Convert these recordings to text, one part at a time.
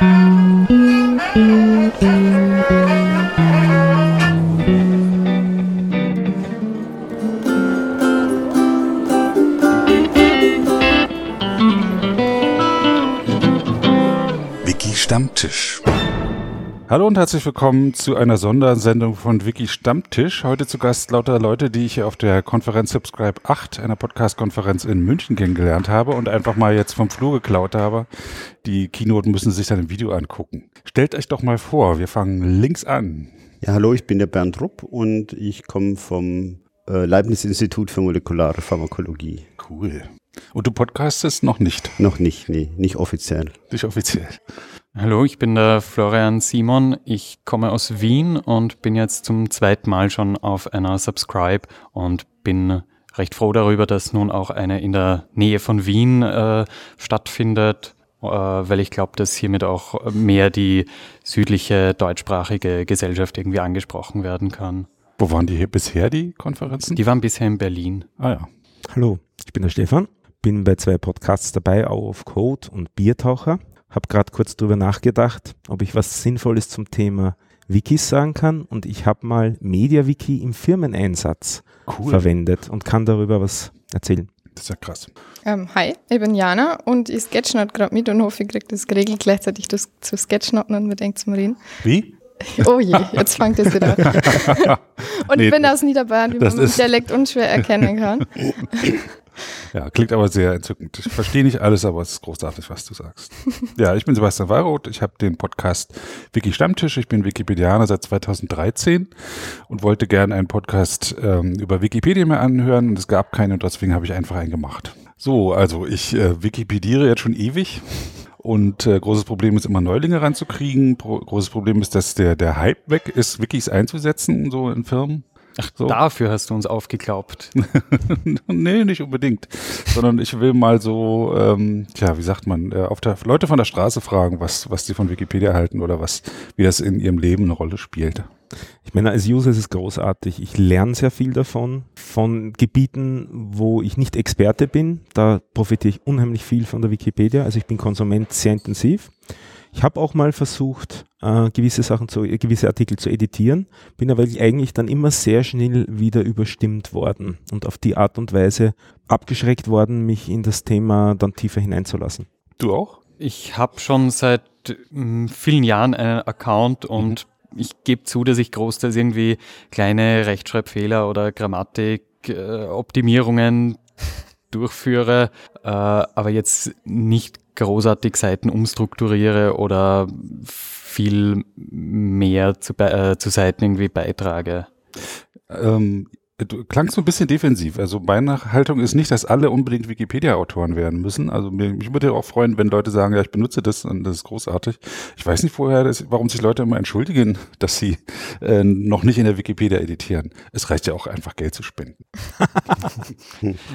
Wiki Hallo und herzlich willkommen zu einer Sondersendung von Wiki Stammtisch. Heute zu Gast lauter Leute, die ich auf der Konferenz Subscribe 8, einer Podcast-Konferenz in München kennengelernt habe und einfach mal jetzt vom Flur geklaut habe. Die Keynoten müssen sich dann im Video angucken. Stellt euch doch mal vor, wir fangen links an. Ja, hallo, ich bin der Bernd Rupp und ich komme vom äh, Leibniz-Institut für molekulare Pharmakologie. Cool. Und du podcastest noch nicht? Noch nicht, nee, nicht offiziell. Nicht offiziell. Hallo, ich bin der Florian Simon. Ich komme aus Wien und bin jetzt zum zweiten Mal schon auf einer Subscribe und bin recht froh darüber, dass nun auch eine in der Nähe von Wien äh, stattfindet, äh, weil ich glaube, dass hiermit auch mehr die südliche deutschsprachige Gesellschaft irgendwie angesprochen werden kann. Wo waren die hier bisher, die Konferenzen? Die waren bisher in Berlin. Ah ja. Hallo, ich bin der Stefan, bin bei zwei Podcasts dabei, Hour of Code und Biertaucher habe gerade kurz drüber nachgedacht, ob ich was Sinnvolles zum Thema Wikis sagen kann und ich habe mal MediaWiki im Firmeneinsatz Cool. verwendet und kann darüber was erzählen. Das ist ja krass. Ähm, hi, ich bin Jana und ich sketchnote gerade mit und hoffe, ich kriege das geregelt, gleichzeitig das zu sketchnoten und mit eng zum Reden. Wie? Oh je, jetzt fängt es wieder an. Und Nee, ich bin aus Niederbayern, wie man ist- Dialekt unschwer erkennen kann. Ja, klingt aber sehr entzückend. Ich verstehe nicht alles, aber es ist großartig, was du sagst. Ja, ich bin Sebastian Wallroth. Ich habe den Podcast Wiki Stammtisch. Ich bin Wikipedianer seit 2013 und wollte gerne einen Podcast ähm, über Wikipedia mehr anhören und es gab keinen und deswegen habe ich einfach einen gemacht. So, also ich äh, wikipediere jetzt schon ewig. Und äh, großes Problem ist immer Neulinge ranzukriegen. Pro großes Problem ist, dass der, der Hype weg ist, Wikis einzusetzen, so in Firmen. Ach, So. dafür hast du uns aufgeklaubt. nee, nicht unbedingt. Sondern ich will mal so, ähm, tja, wie sagt man, äh, auf der Leute von der Straße fragen, was, was die von Wikipedia halten oder was, wie das in ihrem Leben eine Rolle spielt. Ich meine, als User ist es großartig. Ich lerne sehr viel davon, von Gebieten, wo ich nicht Experte bin. Da profitiere ich unheimlich viel von der Wikipedia. Also ich bin Konsument sehr intensiv. Ich habe auch mal versucht, äh, gewisse Sachen zu, äh, gewisse Artikel zu editieren, bin aber eigentlich dann immer sehr schnell wieder überstimmt worden und auf die Art und Weise abgeschreckt worden, mich in das Thema dann tiefer hineinzulassen. Du auch? Ich habe schon seit mm, vielen Jahren einen Account und ich gebe zu, dass ich großteils irgendwie kleine Rechtschreibfehler oder Grammatikoptimierungen durchführe, äh, aber jetzt nicht großartig Seiten umstrukturiere oder viel mehr zu, äh, zu Seiten irgendwie beitrage. Ähm, du klangst so ein bisschen defensiv. Also meine Haltung ist nicht, dass alle unbedingt Wikipedia-Autoren werden müssen. Also mich würde auch freuen, wenn Leute sagen, ja, ich benutze das und das ist großartig. Ich weiß nicht vorher, dass, warum sich Leute immer entschuldigen, dass sie äh, noch nicht in der Wikipedia editieren. Es reicht ja auch einfach Geld zu spenden.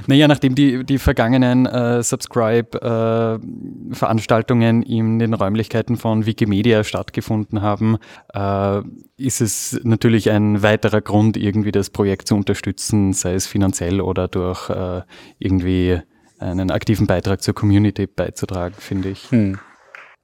Naja, nachdem die, die vergangenen äh, Subscribe-Veranstaltungen in den Räumlichkeiten von Wikimedia stattgefunden haben, äh, ist es natürlich ein weiterer Grund, irgendwie das Projekt zu unterstützen, sei es finanziell oder durch äh, irgendwie einen aktiven Beitrag zur Community beizutragen, finde ich. Hm.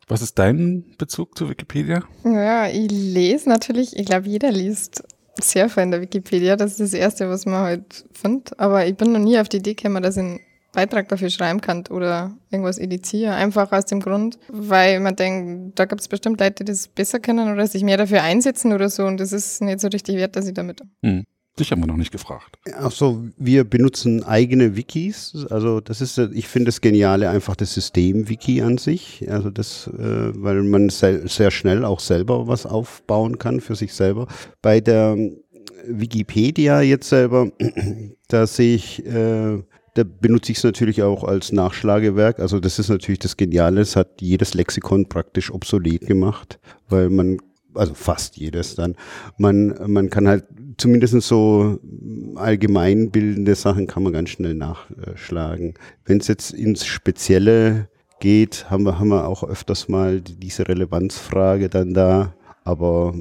Was ist dein Bezug zu Wikipedia? Ja, ich lese natürlich, ich glaube, jeder liest sehr viel in der Wikipedia. Das ist das Erste, was man halt findet. Aber ich bin noch nie auf die Idee gekommen, dass ich einen Beitrag dafür schreiben kann oder irgendwas editiere. Einfach aus dem Grund, weil man denkt, da gibt es bestimmt Leute, die das besser können oder sich mehr dafür einsetzen oder so. Und das ist nicht so richtig wert, dass ich damit. Hm. Dich haben wir noch nicht gefragt. Ach so, wir benutzen eigene Wikis. Also das ist, ich finde das Geniale einfach das System-Wiki an sich. Also das, äh, weil man sehr, schnell auch selber was aufbauen kann für sich selber. Bei der Wikipedia jetzt selber, da sehe ich, äh, da benutze ich es natürlich auch als Nachschlagewerk. Also das ist natürlich das Geniale. Es hat jedes Lexikon praktisch obsolet gemacht, weil man, also fast jedes dann, man, man kann halt zumindest so allgemeinbildende Sachen kann man ganz schnell nachschlagen. Wenn es jetzt ins Spezielle geht, haben wir, haben wir auch öfters mal die- diese Relevanzfrage dann da. Aber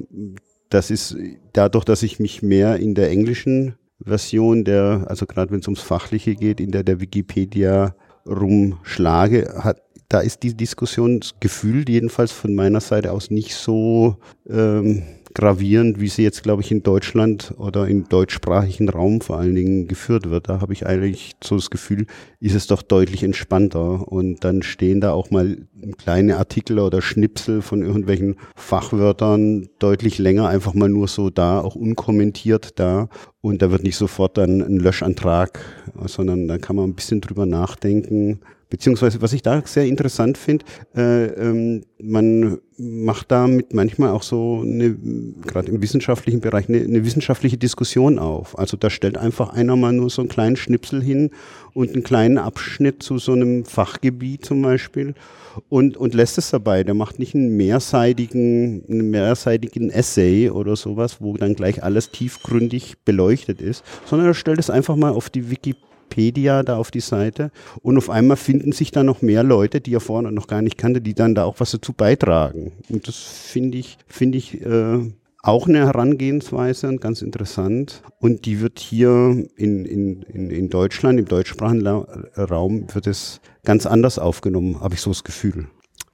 das ist dadurch, dass ich mich mehr in der englischen Version der, also gerade wenn es ums Fachliche geht, in der der Wikipedia rumschlage, hat, da ist die Diskussion gefühlt jedenfalls von meiner Seite aus nicht so ähm, gravierend, wie sie jetzt, glaube ich, in Deutschland oder im deutschsprachigen Raum vor allen Dingen geführt wird. Da habe ich eigentlich so das Gefühl, ist es doch deutlich entspannter. Und dann stehen da auch mal kleine Artikel oder Schnipsel von irgendwelchen Fachwörtern deutlich länger einfach mal nur so da, auch unkommentiert da. Und da wird nicht sofort dann ein Löschantrag, sondern da kann man ein bisschen drüber nachdenken Beziehungsweise, was ich da sehr interessant finde, äh, ähm, man macht damit manchmal auch so eine, gerade im wissenschaftlichen Bereich, eine, eine, wissenschaftliche Diskussion auf. Also da stellt einfach einer mal nur so einen kleinen Schnipsel hin und einen kleinen Abschnitt zu so einem Fachgebiet zum Beispiel und, und lässt es dabei. Der macht nicht einen mehrseitigen, einen mehrseitigen Essay oder sowas, wo dann gleich alles tiefgründig beleuchtet ist, sondern er stellt es einfach mal auf die Wikipedia Wikipedia da auf die Seite und auf einmal finden sich da noch mehr Leute, die er vorne noch gar nicht kannte, die dann da auch was dazu beitragen. Und das finde ich, finde ich äh, auch eine Herangehensweise und ganz interessant. Und die wird hier in, in, in Deutschland, im deutschsprachigen Raum, wird es ganz anders aufgenommen, habe ich so das Gefühl.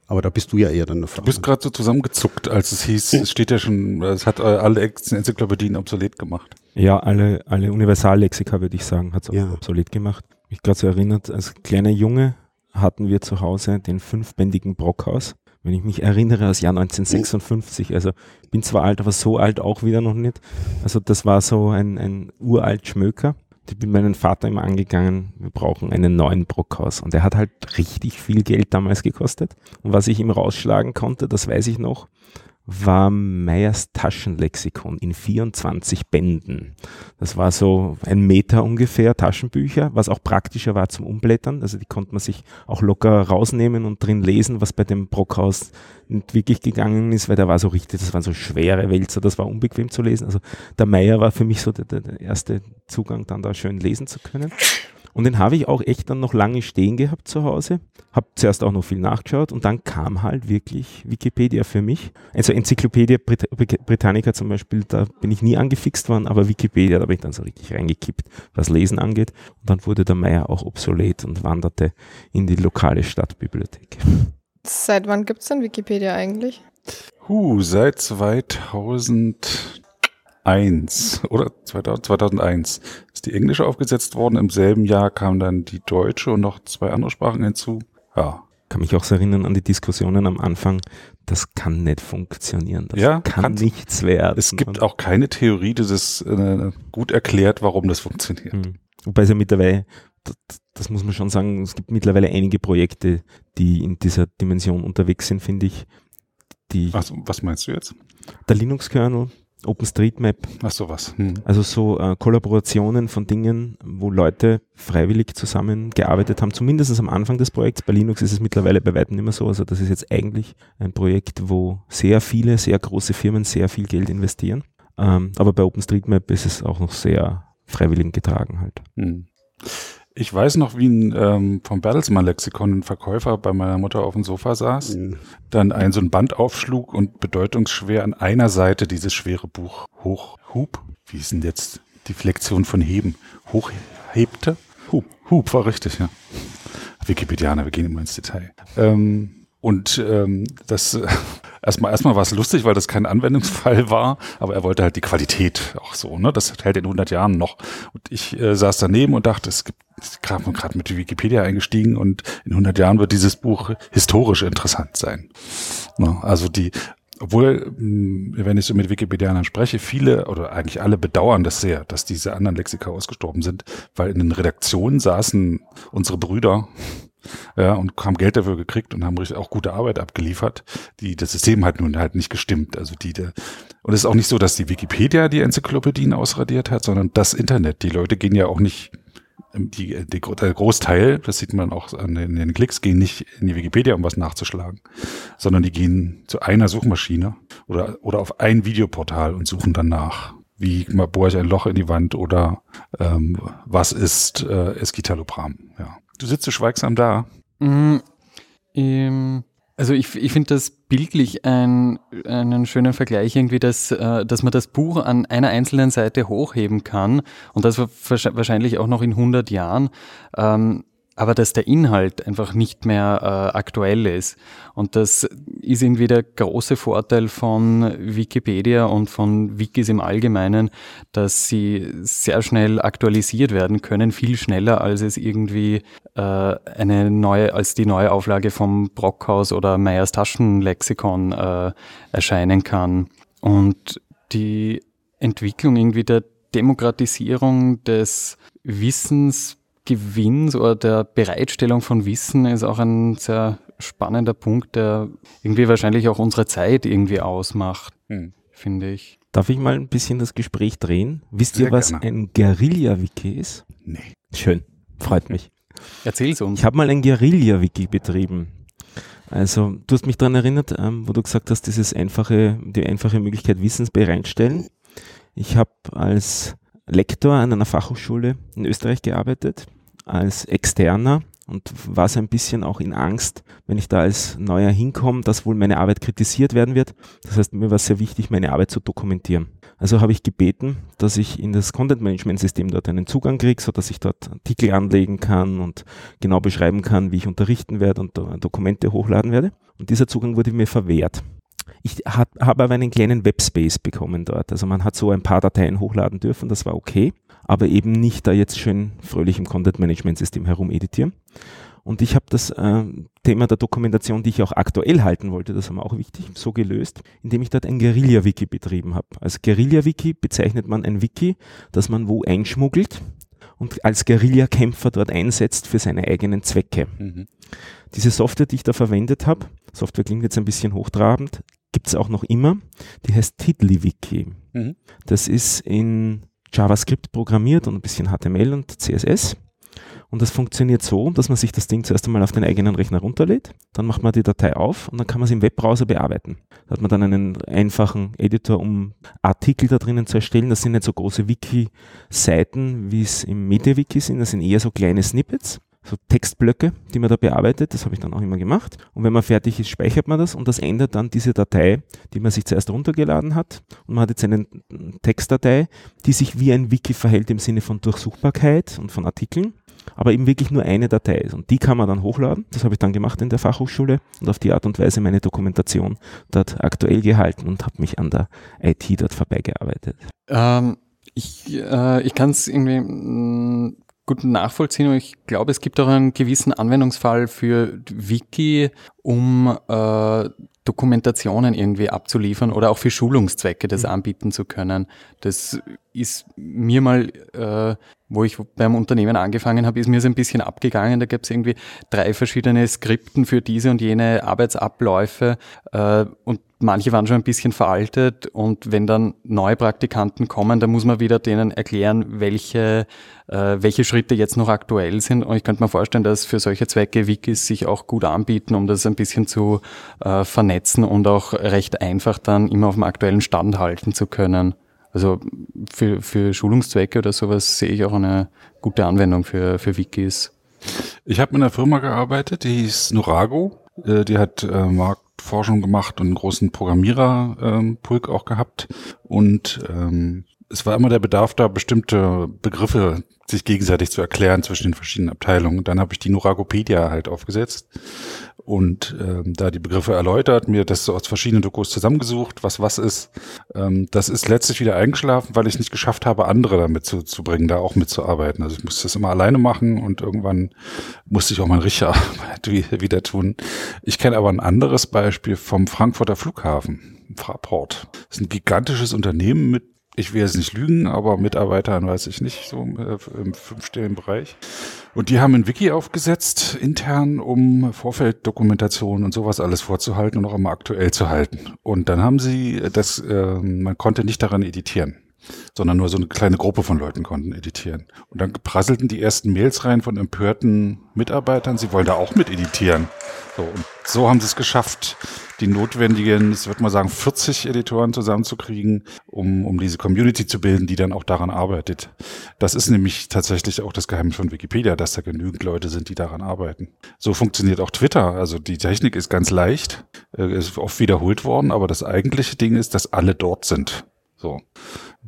Aber da bist du ja eher dann eine Frau. Du bist gerade so zusammengezuckt, als es hieß, es steht ja schon, es hat alle Enzyklopädien obsolet gemacht. Ja, alle, alle Universallexika, würde ich sagen, hat es auch ja. obsolet gemacht. Mich gerade so erinnert, als kleiner Junge hatten wir zu Hause den fünfbändigen Brockhaus. Wenn ich mich erinnere, aus Jahr 1956. Also bin zwar alt, aber so alt auch wieder noch nicht. Also das war so ein, ein uralt Schmöker ich bin meinen Vater immer angegangen, wir brauchen einen neuen Brockhaus. Und er hat halt richtig viel Geld damals gekostet. Und was ich ihm rausschlagen konnte, das weiß ich noch, war Meyers Taschenlexikon in 24 Bänden. Das war so ein Meter ungefähr Taschenbücher, was auch praktischer war zum Umblättern. Also die konnte man sich auch locker rausnehmen und drin lesen, was bei dem Brockhaus nicht wirklich gegangen ist, weil da war so richtig, das waren so schwere Wälzer, das war unbequem zu lesen. Also der Meyer war für mich so der, der erste Zugang, dann da schön lesen zu können. Und den habe ich auch echt dann noch lange stehen gehabt zu Hause. Habe zuerst auch noch viel nachgeschaut und dann kam halt wirklich Wikipedia für mich. Also Enzyklopädie Brit Britannica zum Beispiel, da bin ich nie angefixt worden, aber Wikipedia, da bin ich dann so richtig reingekippt, was Lesen angeht. Und dann wurde der Meier auch obsolet und wanderte in die lokale Stadtbibliothek. Seit wann gibt es denn Wikipedia eigentlich? Huh, seit 2000 2001 oder 2000, 2001 ist die englische aufgesetzt worden. Im selben Jahr kam dann die deutsche und noch zwei andere Sprachen hinzu. Ja. Kann mich auch so erinnern an die Diskussionen am Anfang. Das kann nicht funktionieren. Das ja, kann nichts werden. Es gibt auch keine Theorie, die das äh, gut erklärt, warum das funktioniert. Mhm. Wobei es ja mittlerweile, das, das muss man schon sagen, es gibt mittlerweile einige Projekte, die in dieser Dimension unterwegs sind, finde ich. Die was, was meinst du jetzt? Der Linux-Kernel, OpenStreetMap. Ach sowas. Hm. Also so äh, Kollaborationen von Dingen, wo Leute freiwillig zusammengearbeitet haben, zumindest am Anfang des Projekts. Bei Linux ist es mittlerweile bei weitem nicht mehr so. Also das ist jetzt eigentlich ein Projekt, wo sehr viele, sehr große Firmen sehr viel Geld investieren. Ähm, aber bei OpenStreetMap ist es auch noch sehr freiwillig getragen halt. Hm. Ich weiß noch, wie ein ähm, vom Bertelsmann-Lexikon ein Verkäufer bei meiner Mutter auf dem Sofa saß, mhm. dann ein so ein Band aufschlug und bedeutungsschwer an einer Seite dieses schwere Buch hochhub. Wie ist denn jetzt die Flexion von heben? Hochhebte? Hub. Hub war richtig, ja. Wikipedianer, wir gehen immer ins Detail. Ähm, und ähm, das äh, erstmal erstmal war es lustig, weil das kein Anwendungsfall war, aber er wollte halt die Qualität auch so, ne? Das hält in 100 Jahren noch. Und ich äh, saß daneben und dachte, es gibt gerade mit Wikipedia eingestiegen und in 100 Jahren wird dieses Buch historisch interessant sein. Ne? Also die obwohl, hm, wenn ich so mit Wikipedianern spreche, viele oder eigentlich alle bedauern das sehr, dass diese anderen Lexika ausgestorben sind, weil in den Redaktionen saßen unsere Brüder ja, und haben Geld dafür gekriegt und haben auch gute Arbeit abgeliefert. Die, das System hat nun halt nicht gestimmt. Also die, der, und es ist auch nicht so, dass die Wikipedia die Enzyklopädien ausradiert hat, sondern das Internet. Die Leute gehen ja auch nicht, die, die, der Großteil, das sieht man auch an den, den Klicks, gehen nicht in die Wikipedia, um was nachzuschlagen, sondern die gehen zu einer Suchmaschine oder, oder auf ein Videoportal und suchen danach wie bohre ich ein Loch in die Wand oder ähm, was ist äh, Escitalopram, ja. Du sitzt so schweigsam da. Mm, ähm, also ich, ich finde das bildlich ein, einen schönen Vergleich irgendwie, dass, äh, dass man das Buch an einer einzelnen Seite hochheben kann und das wahrscheinlich auch noch in 100 Jahren. Ähm, aber dass der Inhalt einfach nicht mehr äh, aktuell ist. Und das ist irgendwie der große Vorteil von Wikipedia und von Wikis im Allgemeinen, dass sie sehr schnell aktualisiert werden können, viel schneller als es irgendwie äh, eine neue, als die neue Auflage vom Brockhaus oder Meyers Taschenlexikon äh, erscheinen kann. Und die Entwicklung irgendwie der Demokratisierung des Wissens Gewinns oder der Bereitstellung von Wissen ist auch ein sehr spannender Punkt, der irgendwie wahrscheinlich auch unsere Zeit irgendwie ausmacht, hm. finde ich. Darf ich mal ein bisschen das Gespräch drehen? Wisst sehr ihr, was gerne. ein Guerilla-Wiki ist? Nee. Schön, freut mich. Erzähl's uns. Ich habe mal ein Guerilla-Wiki betrieben. Also, du hast mich daran erinnert, ähm, wo du gesagt hast, dieses einfache, die einfache Möglichkeit Wissens bereitstellen. Ich habe als Lektor an einer Fachhochschule in Österreich gearbeitet als Externer und war so ein bisschen auch in Angst, wenn ich da als Neuer hinkomme, dass wohl meine Arbeit kritisiert werden wird. Das heißt, mir war sehr wichtig, meine Arbeit zu dokumentieren. Also habe ich gebeten, dass ich in das Content Management System dort einen Zugang kriege, so dass ich dort Artikel anlegen kann und genau beschreiben kann, wie ich unterrichten werde und Dokumente hochladen werde. Und dieser Zugang wurde mir verwehrt. Ich habe aber einen kleinen Webspace bekommen dort. Also man hat so ein paar Dateien hochladen dürfen, das war okay aber eben nicht da jetzt schön fröhlich im Content-Management-System herum editieren. Und ich habe das äh, Thema der Dokumentation, die ich auch aktuell halten wollte, das war auch wichtig, so gelöst, indem ich dort ein Guerilla-Wiki betrieben habe. Als Guerilla-Wiki bezeichnet man ein Wiki, das man wo einschmuggelt und als Guerilla-Kämpfer dort einsetzt für seine eigenen Zwecke. Mhm. Diese Software, die ich da verwendet habe, Software klingt jetzt ein bisschen hochtrabend, gibt es auch noch immer, die heißt TiddlyWiki. Mhm. Das ist in JavaScript programmiert und ein bisschen HTML und CSS. Und das funktioniert so, dass man sich das Ding zuerst einmal auf den eigenen Rechner runterlädt, dann macht man die Datei auf und dann kann man sie im Webbrowser bearbeiten. Da hat man dann einen einfachen Editor, um Artikel da drinnen zu erstellen. Das sind nicht so große Wiki-Seiten, wie es im MediaWiki sind, das sind eher so kleine Snippets so Textblöcke, die man da bearbeitet. Das habe ich dann auch immer gemacht. Und wenn man fertig ist, speichert man das und das ändert dann diese Datei, die man sich zuerst runtergeladen hat. Und man hat jetzt eine Textdatei, die sich wie ein Wiki verhält im Sinne von Durchsuchbarkeit und von Artikeln, aber eben wirklich nur eine Datei ist. Und die kann man dann hochladen. Das habe ich dann gemacht in der Fachhochschule und auf die Art und Weise meine Dokumentation dort aktuell gehalten und habe mich an der IT dort vorbeigearbeitet. Ähm, ich, äh, ich kann es irgendwie mm, gut nachvollziehen und ich glaube, es gibt auch einen gewissen Anwendungsfall für Wiki, um äh, Dokumentationen irgendwie abzuliefern oder auch für Schulungszwecke das mhm. anbieten zu können. Das ist mir mal, äh, wo ich beim Unternehmen angefangen habe, ist mir so ein bisschen abgegangen. Da gab es irgendwie drei verschiedene Skripten für diese und jene Arbeitsabläufe äh, und manche waren schon ein bisschen veraltet und wenn dann neue Praktikanten kommen, dann muss man wieder denen erklären, welche, äh, welche Schritte jetzt noch aktuell sind. Und ich könnte mir vorstellen, dass für solche Zwecke Wikis sich auch gut anbieten, um das ein bisschen zu äh, vernetzen und auch recht einfach dann immer auf dem aktuellen Stand halten zu können. Also für, für Schulungszwecke oder sowas sehe ich auch eine gute Anwendung für, für Wikis. Ich habe in einer Firma gearbeitet, die hieß Nurago. Äh, die hat äh, Marktforschung gemacht und einen großen Programmiererpulk ähm, auch gehabt. Und ähm, es war immer der Bedarf da, bestimmte Begriffe sich gegenseitig zu erklären zwischen den verschiedenen Abteilungen. Dann habe ich die Nuragopedia halt aufgesetzt und ähm, da die Begriffe erläutert, mir das so aus verschiedenen Dokus zusammengesucht, was was ist. Ähm, das ist letztlich wieder eingeschlafen, weil ich nicht geschafft habe, andere damit zu, zu bringen, da auch mitzuarbeiten. Also ich musste das immer alleine machen und irgendwann musste ich auch meine richtige Arbeit wieder tun. Ich kenne aber ein anderes Beispiel vom Frankfurter Flughafen. Fraport. Das ist ein gigantisches Unternehmen mit ich will jetzt nicht lügen, aber Mitarbeitern weiß ich nicht, so äh, im fünfstelligen Bereich. Und die haben ein Wiki aufgesetzt, intern, um Vorfelddokumentation und sowas alles vorzuhalten und auch immer aktuell zu halten. Und dann haben sie das, äh, man konnte nicht daran editieren sondern nur so eine kleine Gruppe von Leuten konnten editieren. Und dann prasselten die ersten Mails rein von empörten Mitarbeitern, sie wollen da auch mit editieren. So, und so haben sie es geschafft, die notwendigen, ich würde mal sagen, 40 Editoren zusammenzukriegen, um, um diese Community zu bilden, die dann auch daran arbeitet. Das ist nämlich tatsächlich auch das Geheimnis von Wikipedia, dass da genügend Leute sind, die daran arbeiten. So funktioniert auch Twitter. Also die Technik ist ganz leicht, äh, ist oft wiederholt worden, aber das eigentliche Ding ist, dass alle dort sind. So.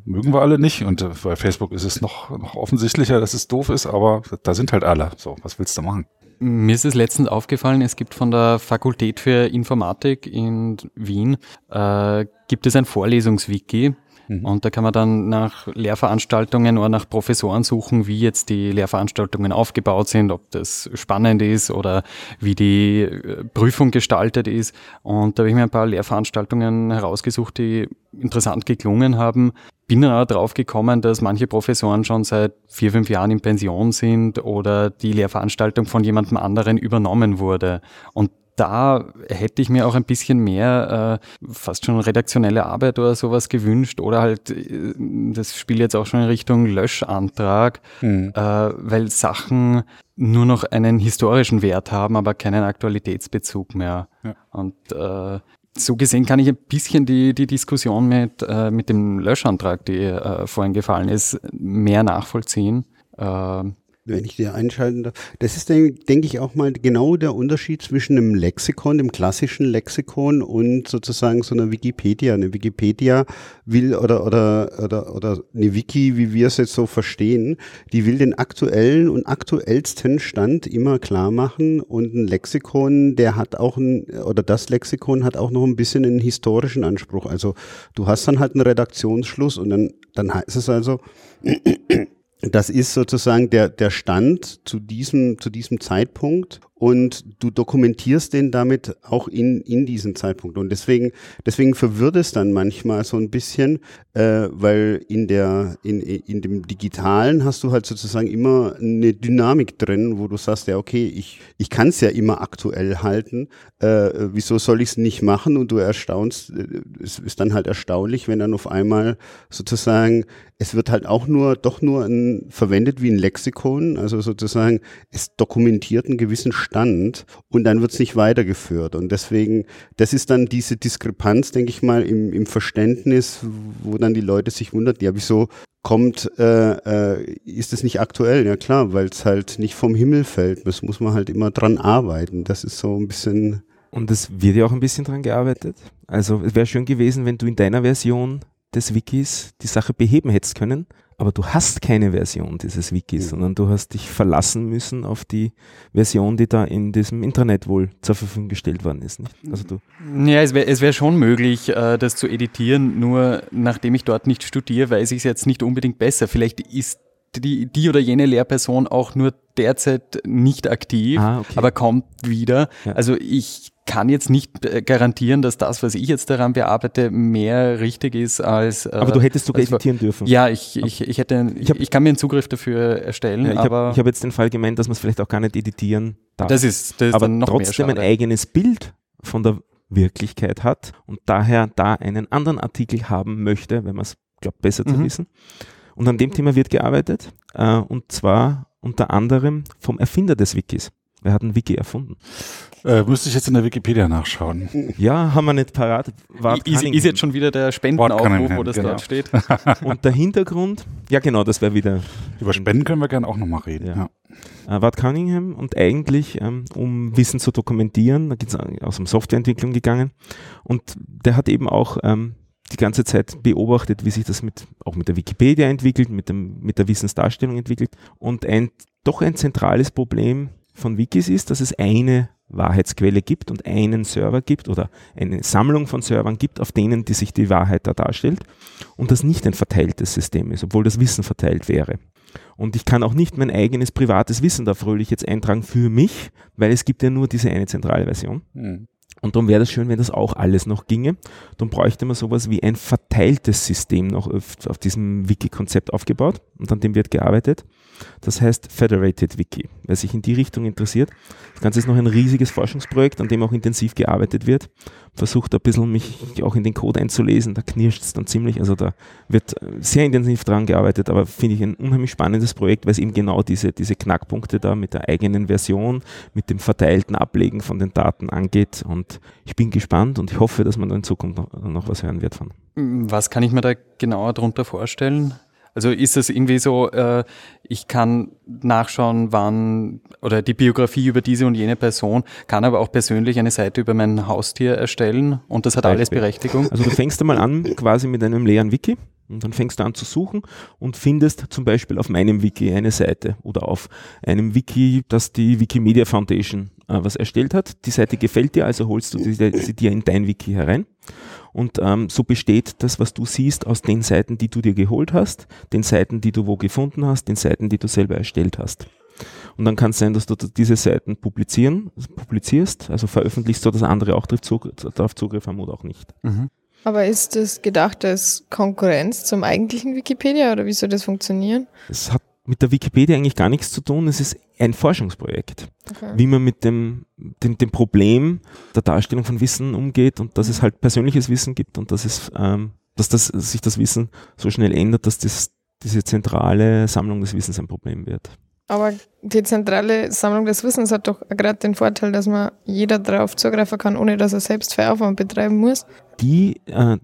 mögen wir alle nicht. Und äh, bei Facebook ist es noch, noch offensichtlicher, dass es doof ist, aber da sind halt alle. So, was willst du machen? Mir ist es letztens aufgefallen, es gibt von der Fakultät für Informatik in Wien, äh, gibt es ein Vorlesungswiki. Mhm. Und da kann man dann nach Lehrveranstaltungen oder nach Professoren suchen, wie jetzt die Lehrveranstaltungen aufgebaut sind, ob das spannend ist oder wie die äh, Prüfung gestaltet ist. Und da habe ich mir ein paar Lehrveranstaltungen herausgesucht, die interessant geklungen haben. Bin dann aber drauf gekommen, dass manche Professoren schon seit vier, fünf Jahren in Pension sind oder die Lehrveranstaltung von jemandem anderen übernommen wurde. Und da hätte ich mir auch ein bisschen mehr äh, fast schon redaktionelle Arbeit oder sowas gewünscht oder halt, äh, das spielt jetzt auch schon in Richtung Löschantrag, mhm. äh, weil Sachen nur noch einen historischen Wert haben, aber keinen Aktualitätsbezug mehr. Ja. Und äh, so gesehen kann ich ein bisschen die, die Diskussion mit, äh, mit dem Löschantrag, die äh, vorhin gefallen ist, mehr nachvollziehen. Äh, wenn ich dir einschalten darf. Das ist, denke ich, auch mal genau der Unterschied zwischen einem Lexikon, dem klassischen Lexikon und sozusagen so einer Wikipedia. Eine Wikipedia will oder, oder, oder, oder eine Wiki, wie wir es jetzt so verstehen, die will den aktuellen und aktuellsten Stand immer klar machen und ein Lexikon, der hat auch ein, oder das Lexikon hat auch noch ein bisschen einen historischen Anspruch. Also du hast dann halt einen Redaktionsschluss und dann, dann heißt es also, das ist sozusagen der, der Stand zu diesem, zu diesem Zeitpunkt und du dokumentierst den damit auch in, in diesen Zeitpunkt. Und deswegen, deswegen verwirrt es dann manchmal so ein bisschen, äh, weil in der, in, in dem Digitalen hast du halt sozusagen immer eine Dynamik drin, wo du sagst, ja, okay, ich, ich kann es ja immer aktuell halten, äh, wieso soll ich es nicht machen? Und du erstaunst, äh, es ist dann halt erstaunlich, wenn dann auf einmal sozusagen, es wird halt auch nur, doch nur ein, verwendet wie ein Lexikon, also sozusagen, es dokumentiert einen gewissen Stand und dann wird es nicht weitergeführt. Und deswegen, das ist dann diese Diskrepanz, denke ich mal, im, im Verständnis, wo dann die Leute sich wundern, ja, wieso kommt, äh, äh, ist es nicht aktuell? Ja klar, weil es halt nicht vom Himmel fällt. Das muss man halt immer dran arbeiten. Das ist so ein bisschen. Und es wird ja auch ein bisschen dran gearbeitet. Also es wäre schön gewesen, wenn du in deiner Version des Wikis die Sache beheben hättest können aber du hast keine Version dieses Wikis, mhm. sondern du hast dich verlassen müssen auf die Version, die da in diesem Internet wohl zur Verfügung gestellt worden ist. Nicht? Also du ja, es wäre es wär schon möglich, äh, das zu editieren, nur nachdem ich dort nicht studiere, weiß ich es jetzt nicht unbedingt besser. Vielleicht ist die, die oder jene Lehrperson auch nur derzeit nicht aktiv, ah, okay. aber kommt wieder. Ja. Also ich kann jetzt nicht äh, garantieren, dass das, was ich jetzt daran bearbeite, mehr richtig ist als. Äh, aber du hättest sogar editieren dürfen. Ja, ich, ich, ich hätte, ich, hab, ich kann mir einen Zugriff dafür erstellen. Ja, ich habe hab jetzt den Fall gemeint, dass man es vielleicht auch gar nicht editieren darf. Das ist, das ist aber noch trotzdem ein eigenes Bild von der Wirklichkeit hat und daher da einen anderen Artikel haben möchte, wenn man es glaubt, besser mhm. zu wissen. Und an dem Thema wird gearbeitet, äh, und zwar unter anderem vom Erfinder des Wikis. Wer hat ein Wiki erfunden? Äh, müsste ich jetzt in der Wikipedia nachschauen. Ja, haben wir nicht parat. Ist, ist, jetzt schon wieder der Spendenaufruf, wo das genau. dort steht. Und der Hintergrund, ja genau, das wäre wieder. Über Spenden können wir gerne auch nochmal reden. Ja. ja. Äh, Ward Cunningham und eigentlich, ähm, um Wissen zu dokumentieren, da geht es aus dem Softwareentwicklung gegangen. Und der hat eben auch ähm, die ganze Zeit beobachtet, wie sich das mit, auch mit der Wikipedia entwickelt, mit, dem, mit der Wissensdarstellung entwickelt. Und ein, doch ein zentrales Problem von Wikis ist, dass es eine Wahrheitsquelle gibt und einen Server gibt oder eine Sammlung von Servern gibt, auf denen die sich die Wahrheit da darstellt und das nicht ein verteiltes System ist, obwohl das Wissen verteilt wäre. Und ich kann auch nicht mein eigenes privates Wissen da fröhlich jetzt eintragen für mich, weil es gibt ja nur diese eine zentrale Version. Mhm. Und darum wäre das schön, wenn das auch alles noch ginge. Dann bräuchte man sowas wie ein verteiltes System noch auf, diesem Wiki-Konzept aufgebaut und an dem wird gearbeitet. Das heißt Federated Wiki. Wer sich in die Richtung interessiert, das Ganze ist noch ein riesiges Forschungsprojekt, an dem auch intensiv gearbeitet wird. Versucht ein bisschen mich auch in den Code einzulesen, da knirscht es dann ziemlich. Also da wird sehr intensiv dran gearbeitet, aber finde ich ein unheimlich spannendes Projekt, weil es eben genau diese, diese Knackpunkte da mit der eigenen Version, mit dem verteilten Ablegen von den Daten angeht. Und ich bin gespannt und ich hoffe, dass man da in Zukunft noch, was hören wird von. Was kann ich mir da genauer darunter vorstellen? Also ist es irgendwie so, äh, ich kann nachschauen, wann oder die Biografie über diese und jene Person, kann aber auch persönlich eine Seite über mein Haustier erstellen und das hat alles Berechtigung. Also du fängst einmal an quasi mit einem leeren Wiki Und dann fängst du an zu suchen und findest zum Beispiel auf meinem Wiki eine Seite oder auf einem Wiki, das die Wikimedia Foundation was erstellt hat. Die Seite gefällt dir, also holst du sie, sie dir in dein Wiki herein. Und ähm, so besteht das, was du siehst, aus den Seiten, die du dir geholt hast, den Seiten, die du wo gefunden hast, den Seiten, die du selber erstellt hast. Und dann kann es sein, dass du diese Seiten publizieren, publizierst, also veröffentlichst, so dass andere auch darauf Zugriff haben oder auch nicht. Mhm. Aber ist das gedacht als Konkurrenz zum eigentlichen Wikipedia oder wie soll das funktionieren? Es hat mit der Wikipedia eigentlich gar nichts zu tun. Es ist ein Forschungsprojekt, okay. wie man mit dem, dem, dem, Problem der Darstellung von Wissen umgeht und dass es halt persönliches Wissen gibt und dass, es, ähm, dass das, sich das Wissen so schnell ändert, dass das, diese zentrale Sammlung des Wissens ein Problem wird. Aber die zentrale Sammlung des Wissens hat doch gerade den Vorteil, dass man jeder darauf zugreifen kann, ohne dass er selbst Veraufwand betreiben muss. Die, äh,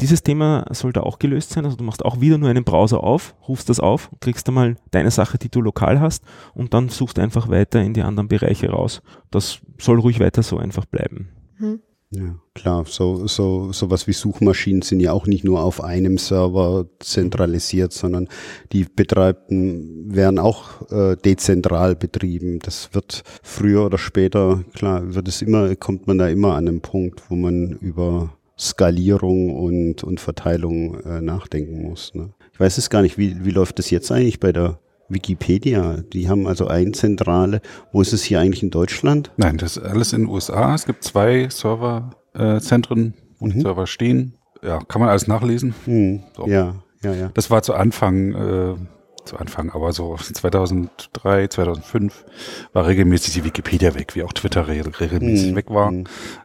dieses Thema sollte auch gelöst sein. Also du machst auch wieder nur einen Browser auf, rufst das auf, kriegst einmal deine Sache, die du lokal hast und dann suchst einfach weiter in die anderen Bereiche raus. Das soll ruhig weiter so einfach bleiben. Hm. Ja, klar. So, so, sowas wie Suchmaschinen sind ja auch nicht nur auf einem Server zentralisiert, sondern die betreibten werden auch äh, dezentral betrieben. Das wird früher oder später, klar, wird es immer, kommt man da immer an einen Punkt, wo man über Skalierung und, und Verteilung äh, nachdenken muss. Ne? Ich weiß es gar nicht, wie, wie läuft das jetzt eigentlich bei der Wikipedia. Die haben also ein Zentrale. Wo ist es hier eigentlich in Deutschland? Nein, das ist alles in den USA. Es gibt zwei Serverzentren, äh, wo mhm. die Server stehen. Ja, kann man alles nachlesen. Mhm. So. Ja, ja, ja. Das war zu Anfang äh, zu Anfang, aber so 2003, 2005 war regelmäßig die Wikipedia weg, wie auch Twitter regelmäßig mhm. weg war, mhm.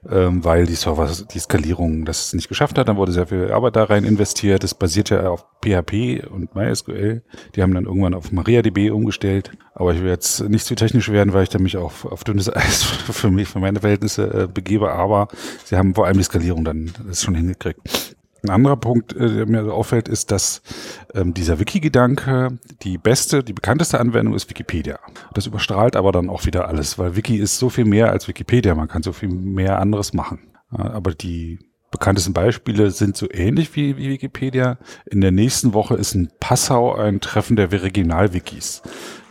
ähm, weil die Server, die Skalierung das nicht geschafft hat. Dann wurde sehr viel Arbeit da rein investiert. Das basiert ja auf PHP und MySQL. Die haben dann irgendwann auf MariaDB umgestellt. Aber ich will jetzt nicht zu technisch werden, weil ich da mich auf, auf dünnes Eis für mich, für meine Verhältnisse äh, begebe. Aber sie haben vor allem die Skalierung dann das schon hingekriegt. Ein anderer Punkt, äh, der mir auffällt, ist, dass ähm, dieser Wiki-Gedanke, die beste, die bekannteste Anwendung ist Wikipedia. Das überstrahlt aber dann auch wieder alles, weil Wiki ist so viel mehr als Wikipedia. Man kann so viel mehr anderes machen. aber die bekanntesten Beispiele sind so ähnlich wie, wie Wikipedia. In der nächsten Woche ist in Passau ein Treffen der Regional-Wikis.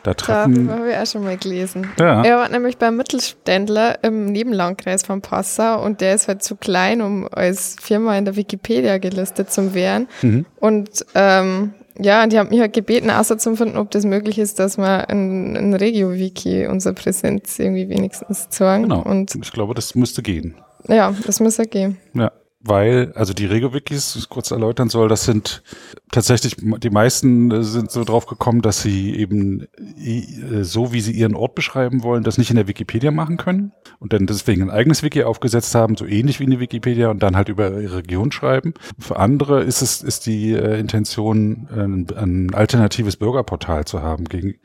Da treffen. Da habe ich auch schon mal gelesen. Ja. Er war nämlich beim Mittelständler im Nebenlandkreis von Passau und der ist halt zu klein, um als Firma in der Wikipedia gelistet zu werden. Mhm. Und ähm, ja, die haben mich halt gebeten, außer zu finden, ob das möglich ist, dass wir in, in Regio-Wiki unsere Präsenz irgendwie wenigstens zeigen. Genau. Und ich glaube, das müsste gehen. Ja, das müsste gehen. Ja weil, also die Rego-Wikis, kurz erläutern soll, das sind tatsächlich, die meisten sind so drauf gekommen, dass sie eben äh, so, wie sie ihren Ort beschreiben wollen, das nicht in der Wikipedia machen können und dann deswegen ein eigenes Wiki aufgesetzt haben, so ähnlich wie in der Wikipedia und dann halt über ihre Region schreiben. Für andere ist es, ist die äh, Intention, ein, ein alternatives Bürgerportal zu haben gegen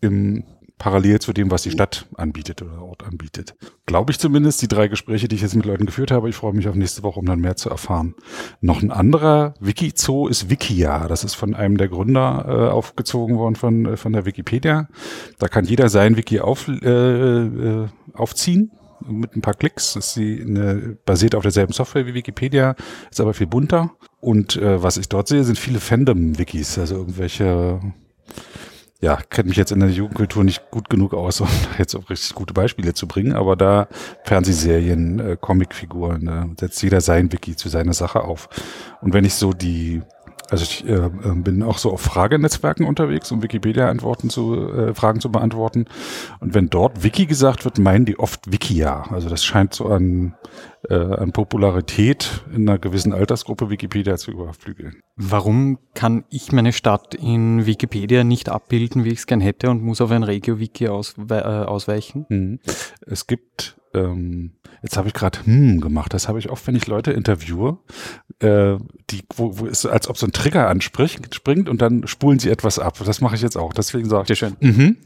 im parallel zu dem, was die Stadt anbietet oder Ort anbietet. Glaube ich zumindest, die drei Gespräche, die ich jetzt mit Leuten geführt habe. Ich freue mich auf nächste Woche, um dann mehr zu erfahren. Noch ein anderer Wikizoo ist Wikia. Das ist von einem der Gründer äh, aufgezogen worden von, äh, von der Wikipedia. Da kann jeder sein Wiki auf, äh, äh, aufziehen mit ein paar Klicks. Das ist die, eine, basiert auf derselben Software wie Wikipedia, ist aber viel bunter. Und äh, was ich dort sehe, sind viele Fandom-Wikis, also irgendwelche ja, kenne mich jetzt in der Jugendkultur nicht gut genug aus, um jetzt auch richtig gute Beispiele zu bringen, aber da Fernsehserien, äh, Comicfiguren, äh, setzt jeder sein Wiki zu seiner Sache auf. Und wenn ich so die also ich äh, ähm, bin auch so auf Fragenetzwerken unterwegs, um Wikipedia-Antworten zu äh, Fragen zu beantworten. Und wenn dort Wiki gesagt wird, meinen die oft Wikia. Also das scheint so an, äh, an Popularität in einer gewissen Altersgruppe Wikipedia zu überflügeln. Warum kann ich meine Stadt in Wikipedia nicht abbilden, wie ich es gern hätte und muss auf ein Regio-Wiki auswe äh, ausweichen? Mhm. Es gibt ähm, jetzt habe ich gerade hm gemacht. Das habe ich oft, wenn ich Leute interviewe, äh, die, wo, wo ist, als ob so ein Trigger anspricht, springt und dann spulen sie etwas ab. Das mache ich jetzt auch. Deswegen sage ich. Sehr schön. Mhm.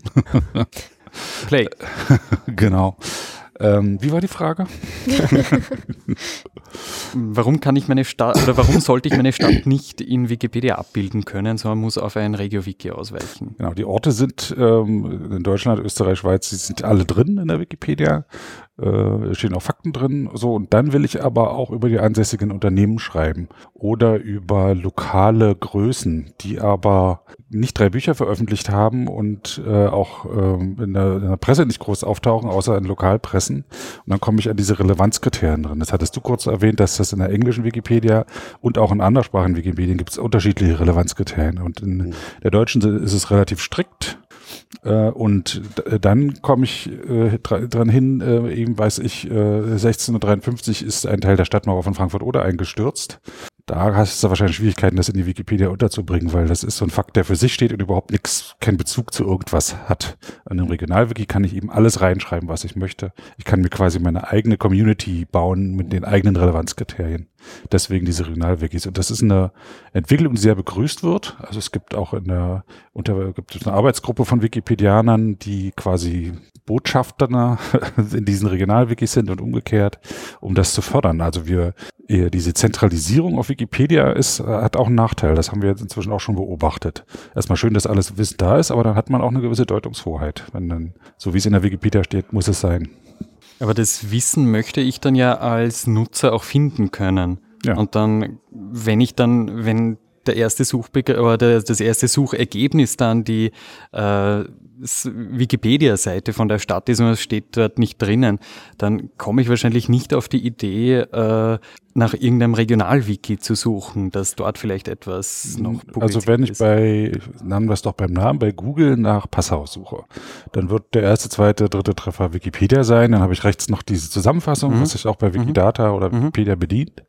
Play. genau. Ähm, wie war die Frage? warum kann ich meine Stadt oder warum sollte ich meine Stadt nicht in Wikipedia abbilden können, sondern muss auf ein Regio-Wiki ausweichen? Genau, die Orte sind ähm, in Deutschland, Österreich, Schweiz, die sind alle drin in der Wikipedia. Äh, stehen auch Fakten drin. So, und dann will ich aber auch über die ansässigen Unternehmen schreiben oder über lokale Größen, die aber nicht drei Bücher veröffentlicht haben und äh, auch ähm, in, der, in der Presse nicht groß auftauchen, außer in Lokalpressen. Und dann komme ich an diese Relevanzkriterien drin. Das hattest du kurz erwähnt, dass das in der englischen Wikipedia und auch in anderssprachigen Wikipedien gibt es unterschiedliche Relevanzkriterien. Und in mhm. der deutschen ist es relativ strikt. Äh, und dann komme ich äh, dran hin, äh, eben weiß ich, äh, 1653 ist ein Teil der Stadtmauer von Frankfurt oder eingestürzt. Da hast du wahrscheinlich Schwierigkeiten, das in die Wikipedia unterzubringen, weil das ist so ein Fakt, der für sich steht und überhaupt nichts, keinen Bezug zu irgendwas hat. An einem Regionalwiki kann ich eben alles reinschreiben, was ich möchte. Ich kann mir quasi meine eigene Community bauen mit den eigenen Relevanzkriterien. Deswegen diese Regionalwikis. Und das ist eine Entwicklung, die sehr begrüßt wird. Also es gibt auch in der, unter, gibt es eine Arbeitsgruppe von Wikipedianern, die quasi Botschafter in diesen Regionalwikis sind und umgekehrt, um das zu fördern. Also wir, diese Zentralisierung auf Wikipedia ist, hat auch einen Nachteil. Das haben wir jetzt inzwischen auch schon beobachtet. Erstmal schön, dass alles Wissen da ist, aber dann hat man auch eine gewisse Deutungshoheit. Wenn dann, so wie es in der Wikipedia steht, muss es sein. Aber das Wissen möchte ich dann ja als Nutzer auch finden können. Ja. Und dann, wenn ich dann, wenn der erste Suchbegriff oder das erste Suchergebnis dann die äh, Wikipedia-Seite von der Stadt ist und es steht dort nicht drinnen, dann komme ich wahrscheinlich nicht auf die Idee, äh, nach irgendeinem Regionalwiki zu suchen, dass dort vielleicht etwas noch Also wenn ich ist. bei, nennen wir es doch beim Namen, bei Google nach Passau suche, dann wird der erste, zweite, dritte Treffer Wikipedia sein, dann habe ich rechts noch diese Zusammenfassung, mhm. was sich auch bei mhm. Wikidata mhm. oder Wikipedia bedient.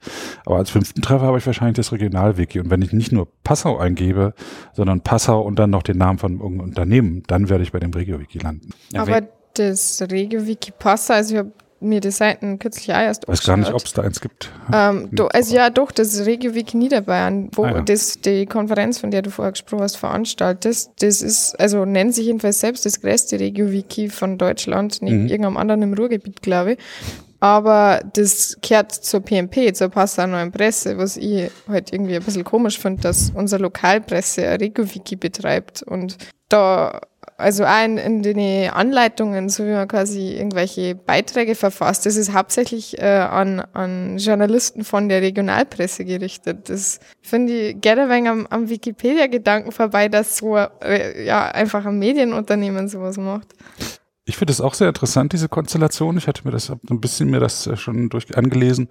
Aber als fünften Treffer habe ich wahrscheinlich das Regionalwiki. Und wenn ich nicht nur Passau eingebe, sondern Passau und dann noch den Namen von irgendeinem Unternehmen, dann werde ich bei dem Regio-Wiki landen. Aber das Regio-Wiki Passau, also ich habe mir die Seiten kürzlich auch erst Weiß gar nicht, ob es da eins gibt. Ähm, do, also ja, doch, das Regio-Wiki Niederbayern, wo ah, ja. das, die Konferenz, von der du vorher gesprochen hast, veranstaltet, das ist, also nennt sich jedenfalls selbst das größte Regio-Wiki von Deutschland, nicht mhm. irgendeinem anderen im Ruhrgebiet, glaube ich. Aber das kehrt zur PMP, zur Passauer Neuen Presse, was ich halt irgendwie ein bisschen komisch finde, dass unsere Lokalpresse ein Regio-Wiki betreibt und da also auch in, in den Anleitungen, so wie man quasi irgendwelche Beiträge verfasst, das ist hauptsächlich äh, an, an Journalisten von der Regionalpresse gerichtet. Das finde ich gerne ein wenig am, am Wikipedia-Gedanken vorbei, dass so äh, ja einfach ein Medienunternehmen sowas macht. Ich finde es auch sehr interessant, diese Konstellation. Ich hatte mir das ein bisschen mir das äh, schon durch angelesen.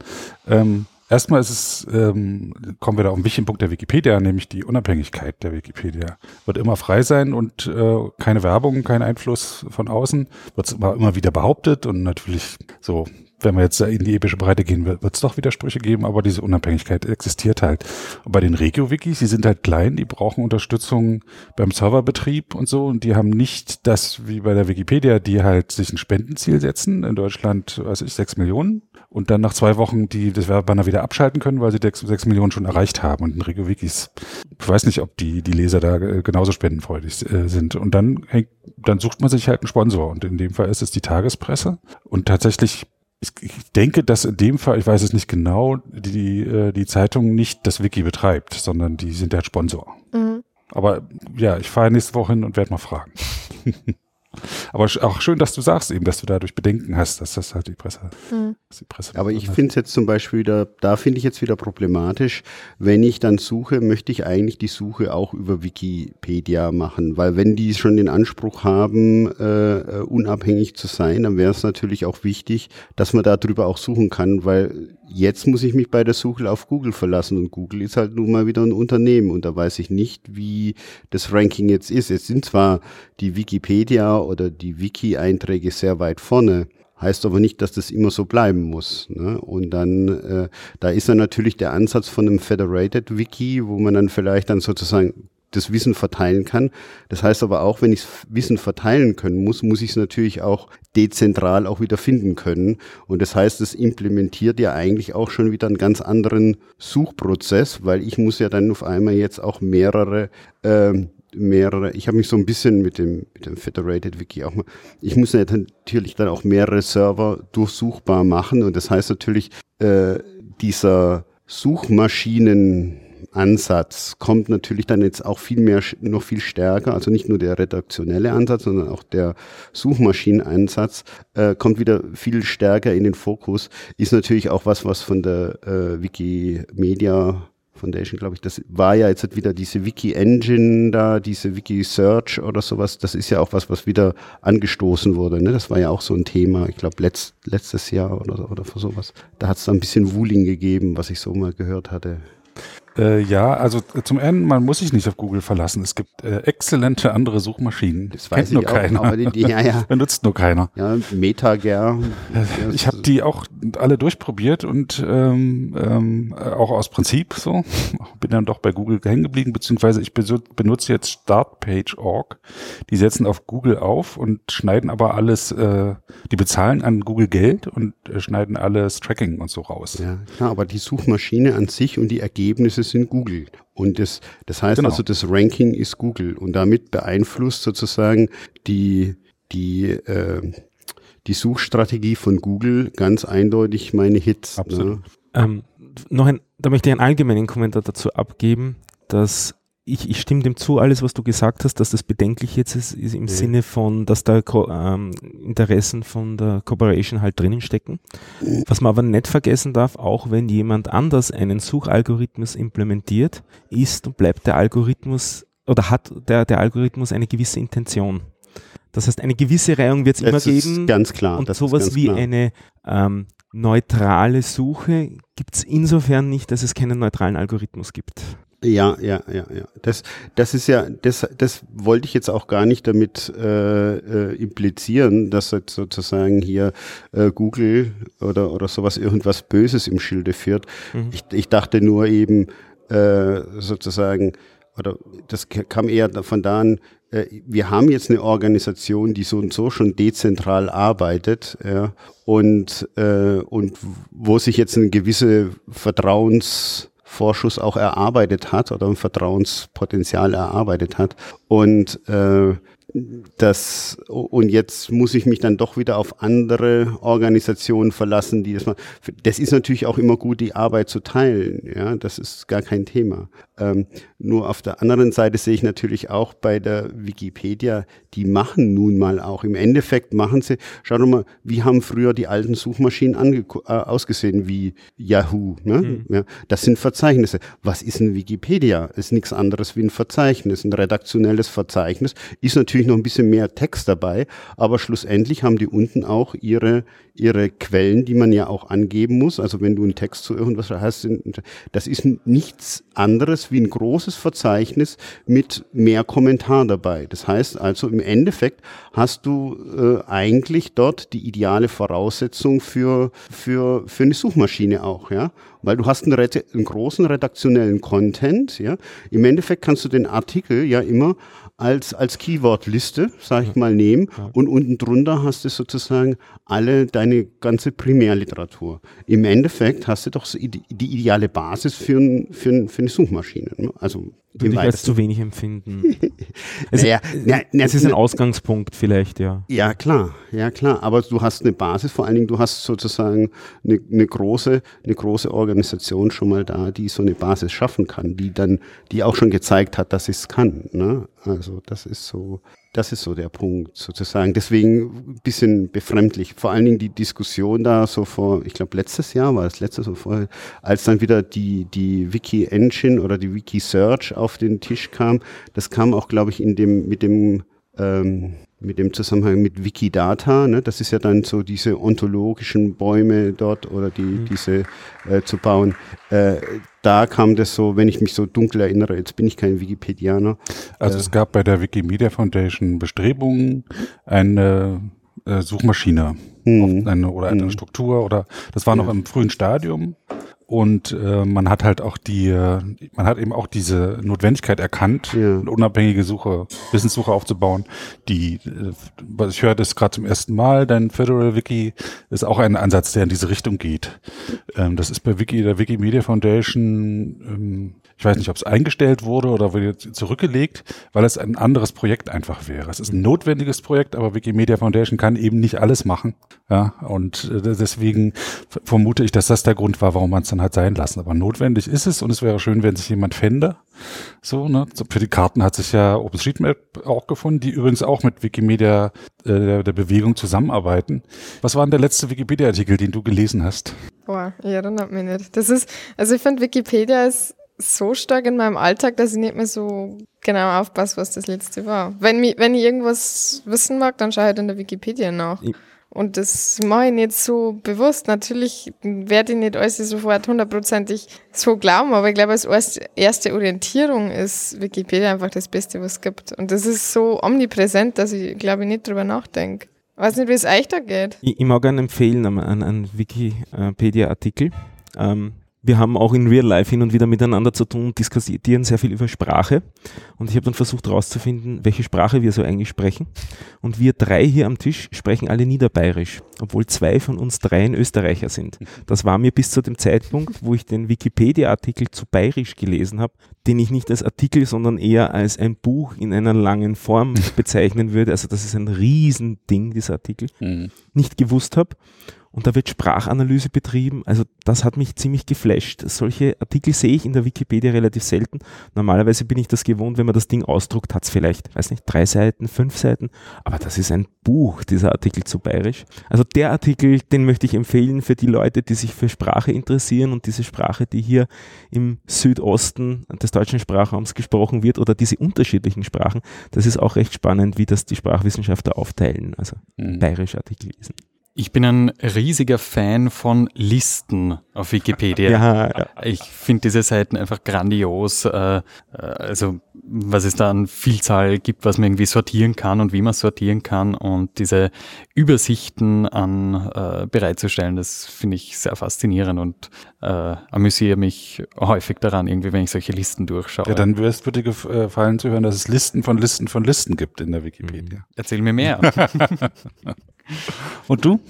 Ähm, Erstmal ist es, ähm, kommen wir da auf einen wichtigen Punkt der Wikipedia, nämlich die Unabhängigkeit der Wikipedia. Wird immer frei sein und äh, keine Werbung, kein Einfluss von außen. Wird immer, immer wieder behauptet und natürlich so, wenn wir jetzt in die epische Breite gehen, wird es doch Widersprüche geben, aber diese Unabhängigkeit existiert halt. Und bei den Regio-Wikis, die sind halt klein, die brauchen Unterstützung beim Serverbetrieb und so und die haben nicht das wie bei der Wikipedia, die halt sich ein Spendenziel setzen. In Deutschland, weiß ich, sechs Millionen und dann nach zwei Wochen die das Werbebanner wieder abschalten können, weil sie sechs, Millionen schon erreicht haben. Und in RegioWikis, ich weiß nicht, ob die, die Leser da äh, genauso spendenfreudig äh, sind. Und dann dann sucht man sich halt einen Sponsor. Und in dem Fall ist es die Tagespresse. Und tatsächlich ich, ich denke, dass in dem Fall, ich weiß es nicht genau, die, äh, die Zeitung nicht das Wiki betreibt, sondern die sind der Sponsor. Mhm. Aber ja, ich fahre nächste Woche hin und werde mal fragen. Aber auch schön, dass du sagst eben, dass du dadurch Bedenken hast, dass das halt die Presse, mhm. die Presse Aber ich finde es jetzt zum Beispiel wieder, da finde ich jetzt wieder problematisch, wenn ich dann suche, möchte ich eigentlich die Suche auch über Wikipedia machen, weil wenn die schon den Anspruch haben, äh, äh unabhängig zu sein, dann wäre es natürlich auch wichtig, dass man darüber auch suchen kann, weil jetzt muss ich mich bei der Suche auf Google verlassen und Google ist halt nun mal wieder ein Unternehmen und da weiß ich nicht, wie das Ranking jetzt ist. Jetzt sind zwar die Wikipedia oder die Wiki-Einträge sehr weit vorne, heißt aber nicht, dass das immer so bleiben muss. Ne? Und dann, äh, da ist dann natürlich der Ansatz von einem Federated Wiki, wo man dann vielleicht dann sozusagen das Wissen verteilen kann. Das heißt aber auch, wenn ich Wissen verteilen können muss, muss ich es natürlich auch dezentral auch wieder finden können. Und das heißt, es implementiert ja eigentlich auch schon wieder einen ganz anderen Suchprozess, weil ich muss ja dann auf einmal jetzt auch mehrere ähm, mehrere, ich habe mich so ein bisschen mit dem, mit dem Federated Wiki auch mal, ich muss natürlich dann auch mehrere Server durchsuchbar machen und das heißt natürlich, äh, dieser Suchmaschinenansatz kommt natürlich dann jetzt auch viel mehr, noch viel stärker, also nicht nur der redaktionelle Ansatz, sondern auch der Suchmaschinenansatz äh, kommt wieder viel stärker in den Fokus, ist natürlich auch was, was von der äh, Wikimedia Foundation, glaube ich, das war ja jetzt wieder diese Wiki-Engine da, diese Wiki-Search oder sowas, das ist ja auch was, was wieder angestoßen wurde. Ne? Das war ja auch so ein Thema, ich glaube, letzt, letztes Jahr oder, oder sowas. Da hat es da ein bisschen Wooling gegeben, was ich so mal gehört hatte. Äh, ja, also äh, zum einen, man muss sich nicht auf Google verlassen. Es gibt äh, exzellente andere Suchmaschinen. Das weiß Kennt nur auch, keiner. Die, die, ja, ja. Benutzt nur keiner. Ja, Metager. Ich habe die auch alle durchprobiert und ähm, ähm, auch aus Prinzip so. Bin dann doch bei Google hängen geblieben, beziehungsweise ich benutze jetzt Startpage.org. Die setzen auf Google auf und schneiden aber alles, äh, die bezahlen an Google Geld und äh, schneiden alles Tracking und so raus. Ja, klar, aber die Suchmaschine an sich und die Ergebnisse Ergebnisse sind Google. Und das, das heißt genau. also, das Ranking ist Google. Und damit beeinflusst sozusagen die, die, äh, die Suchstrategie von Google ganz eindeutig meine Hits. Ne? Absolut. Ne? Ähm, noch ein, da möchte ich einen allgemeinen Kommentar dazu abgeben, dass ich, ich stimme dem zu, alles, was du gesagt hast, dass das bedenklich jetzt ist, ist im ja. Sinne von, dass da ähm, Interessen von der Corporation halt drinnen stecken. Was man aber nicht vergessen darf, auch wenn jemand anders einen Suchalgorithmus implementiert, ist und bleibt der Algorithmus oder hat der, der Algorithmus eine gewisse Intention. Das heißt, eine gewisse Reihung wird es immer geben. Ganz klar. Und sowas wie klar. eine ähm, neutrale Suche gibt es insofern nicht, dass es keinen neutralen Algorithmus gibt. Ja, ja, ja, ja. Das, das ist ja, das, das wollte ich jetzt auch gar nicht damit äh, äh, implizieren, dass jetzt sozusagen hier äh, Google oder, oder sowas irgendwas Böses im Schilde führt. Mhm. Ich, ich dachte nur eben äh, sozusagen, oder das kam eher von da an, äh, wir haben jetzt eine Organisation, die so und so schon dezentral arbeitet ja, und, äh, und wo sich jetzt eine gewisse Vertrauens Vorschuss auch erarbeitet hat oder ein Vertrauenspotenzial erarbeitet hat. Und äh, das, und jetzt muss ich mich dann doch wieder auf andere Organisationen verlassen, die das machen. Das ist natürlich auch immer gut, die Arbeit zu teilen. Ja, das ist gar kein Thema. Ähm, nur auf der anderen Seite sehe ich natürlich auch bei der Wikipedia, die machen nun mal auch. Im Endeffekt machen sie, schau doch mal, wie haben früher die alten Suchmaschinen äh, ausgesehen, wie Yahoo. Ne? Mhm. Ja, das sind Verzeichnisse. Was ist ein Wikipedia? Ist nichts anderes wie ein Verzeichnis. Ein redaktionelles Verzeichnis ist natürlich noch ein bisschen mehr Text dabei, aber schlussendlich haben die unten auch ihre, ihre Quellen, die man ja auch angeben muss. Also wenn du einen Text zu irgendwas hast, das ist nichts anderes wie ein großes Verzeichnis mit mehr Kommentar dabei. Das heißt also im Endeffekt hast du äh, eigentlich dort die ideale Voraussetzung für, für, für eine Suchmaschine auch, ja. Weil du hast einen, einen großen redaktionellen Content, ja. Im Endeffekt kannst du den Artikel ja immer als, als Keywordliste, sag ich mal, nehmen und unten drunter hast du sozusagen alle deine ganze Primärliteratur. Im Endeffekt hast du doch die, die ideale Basis für, ein, für, ein, für eine Suchmaschine. Ne? Also würde ich als zu wenig empfinden. es, naja, na, na, es ist ein Ausgangspunkt vielleicht, ja. Ja, klar, ja klar. Aber du hast eine Basis, vor allen Dingen, du hast sozusagen eine, eine, große, eine große Organisation schon mal da, die so eine Basis schaffen kann, die dann, die auch schon gezeigt hat, dass es kann. Ne? Also das ist so, das ist so der Punkt sozusagen. Deswegen ein bisschen befremdlich. Vor allen Dingen die Diskussion da so vor, ich glaube letztes Jahr war es letztes oder vorher, als dann wieder die, die Wiki Engine oder die Wiki Search auf den Tisch kam. Das kam auch, glaube ich, in dem, mit dem, ähm, mit dem Zusammenhang mit Wikidata, ne? das ist ja dann so diese ontologischen Bäume dort oder die, mhm. diese äh, zu bauen. Äh, da kam das so, wenn ich mich so dunkel erinnere, jetzt bin ich kein Wikipedianer. Also äh, es gab bei der Wikimedia Foundation Bestrebungen, eine äh, Suchmaschine mhm. eine, oder eine mhm. Struktur oder das war noch ja. im frühen Stadium und äh, man hat halt auch die, äh, man hat eben auch diese Notwendigkeit erkannt, ja. eine unabhängige Suche, Wissenssuche aufzubauen. Die, äh, was ich höre, das gerade zum ersten Mal, dein Federal Wiki ist auch ein Ansatz, der in diese Richtung geht. Ähm, das ist bei Wiki, der Wikimedia Foundation ähm, Ich weiß nicht, ob es eingestellt wurde oder wurde zurückgelegt, weil es ein anderes Projekt einfach wäre. Es ist ein notwendiges Projekt, aber Wikimedia Foundation kann eben nicht alles machen. Ja, und äh, deswegen vermute ich, dass das der Grund war, warum man es dann hat sein lassen. Aber notwendig ist es und es wäre schön, wenn sich jemand fände. So, ne? Für die Karten hat sich ja OpenStreetMap auch gefunden, die übrigens auch mit Wikimedia äh, der, der Bewegung zusammenarbeiten. Was war denn der letzte Wikipedia-Artikel, den du gelesen hast? Boah, ich erinnere mich nicht. Das ist, also ich finde Wikipedia ist so stark in meinem Alltag, dass ich nicht mehr so genau aufpasse, was das letzte war. Wenn, mich, wenn ich irgendwas wissen mag, dann schaue ich halt in der Wikipedia nach. Ich und das mache ich nicht so bewusst. Natürlich werde ich nicht alles sofort hundertprozentig so glauben, aber ich glaube, als erste Orientierung ist Wikipedia einfach das Beste, was es gibt. Und das ist so omnipräsent, dass ich, glaube ich, nicht drüber nachdenke. Ich weiß nicht, wie es euch da geht. Ich, ich mag einen empfehlen, einen, einen Wikipedia-Artikel. Ähm, wir haben auch in Real Life hin und wieder miteinander zu tun, diskutieren sehr viel über Sprache. Und ich habe dann versucht herauszufinden, welche Sprache wir so eigentlich sprechen. Und wir drei hier am Tisch sprechen alle Niederbayerisch, obwohl zwei von uns dreien Österreicher sind. Das war mir bis zu dem Zeitpunkt, wo ich den Wikipedia-Artikel zu Bayerisch gelesen habe, den ich nicht als Artikel, sondern eher als ein Buch in einer langen Form bezeichnen würde. Also das ist ein Riesending, dieser Artikel. Mhm. Nicht gewusst habe und da wird Sprachanalyse betrieben. Also das hat mich ziemlich geflasht. Solche Artikel sehe ich in der Wikipedia relativ selten. Normalerweise bin ich das gewohnt, wenn man das Ding ausdruckt, hat es vielleicht, weiß nicht, drei Seiten, fünf Seiten. Aber das ist ein Buch, dieser Artikel zu bayerisch. Also der Artikel, den möchte ich empfehlen für die Leute, die sich für Sprache interessieren und diese Sprache, die hier im Südosten des deutschen Sprachraums gesprochen wird oder diese unterschiedlichen Sprachen. Das ist auch recht spannend, wie das die Sprachwissenschaftler aufteilen. Also mhm. bayerische Artikel lesen. Ich bin ein riesiger Fan von Listen auf Wikipedia. ja, ja. Ich finde diese Seiten einfach grandios. Äh, äh, also was es da an Vielzahl gibt, was man irgendwie sortieren kann und wie man sortieren kann und diese Übersichten an äh, bereitzustellen, das finde ich sehr faszinierend und äh, amüsiere mich häufig daran, irgendwie, wenn ich solche Listen durchschaue. Ja, dann wirst du dir gefallen zu hören, dass es Listen von Listen von Listen gibt in der Wikipedia. Erzähl mir mehr. Und du?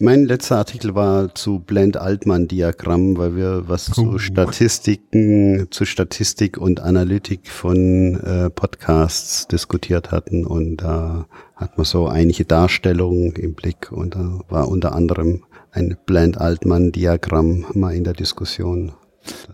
Mein letzter Artikel war zu Blend-Altmann-Diagramm, weil wir was uh. zu Statistiken, zu Statistik und Analytik von äh, Podcasts diskutiert hatten und da hat man so einige Darstellungen im Blick und da war unter anderem ein Blend-Altmann-Diagramm mal in der Diskussion.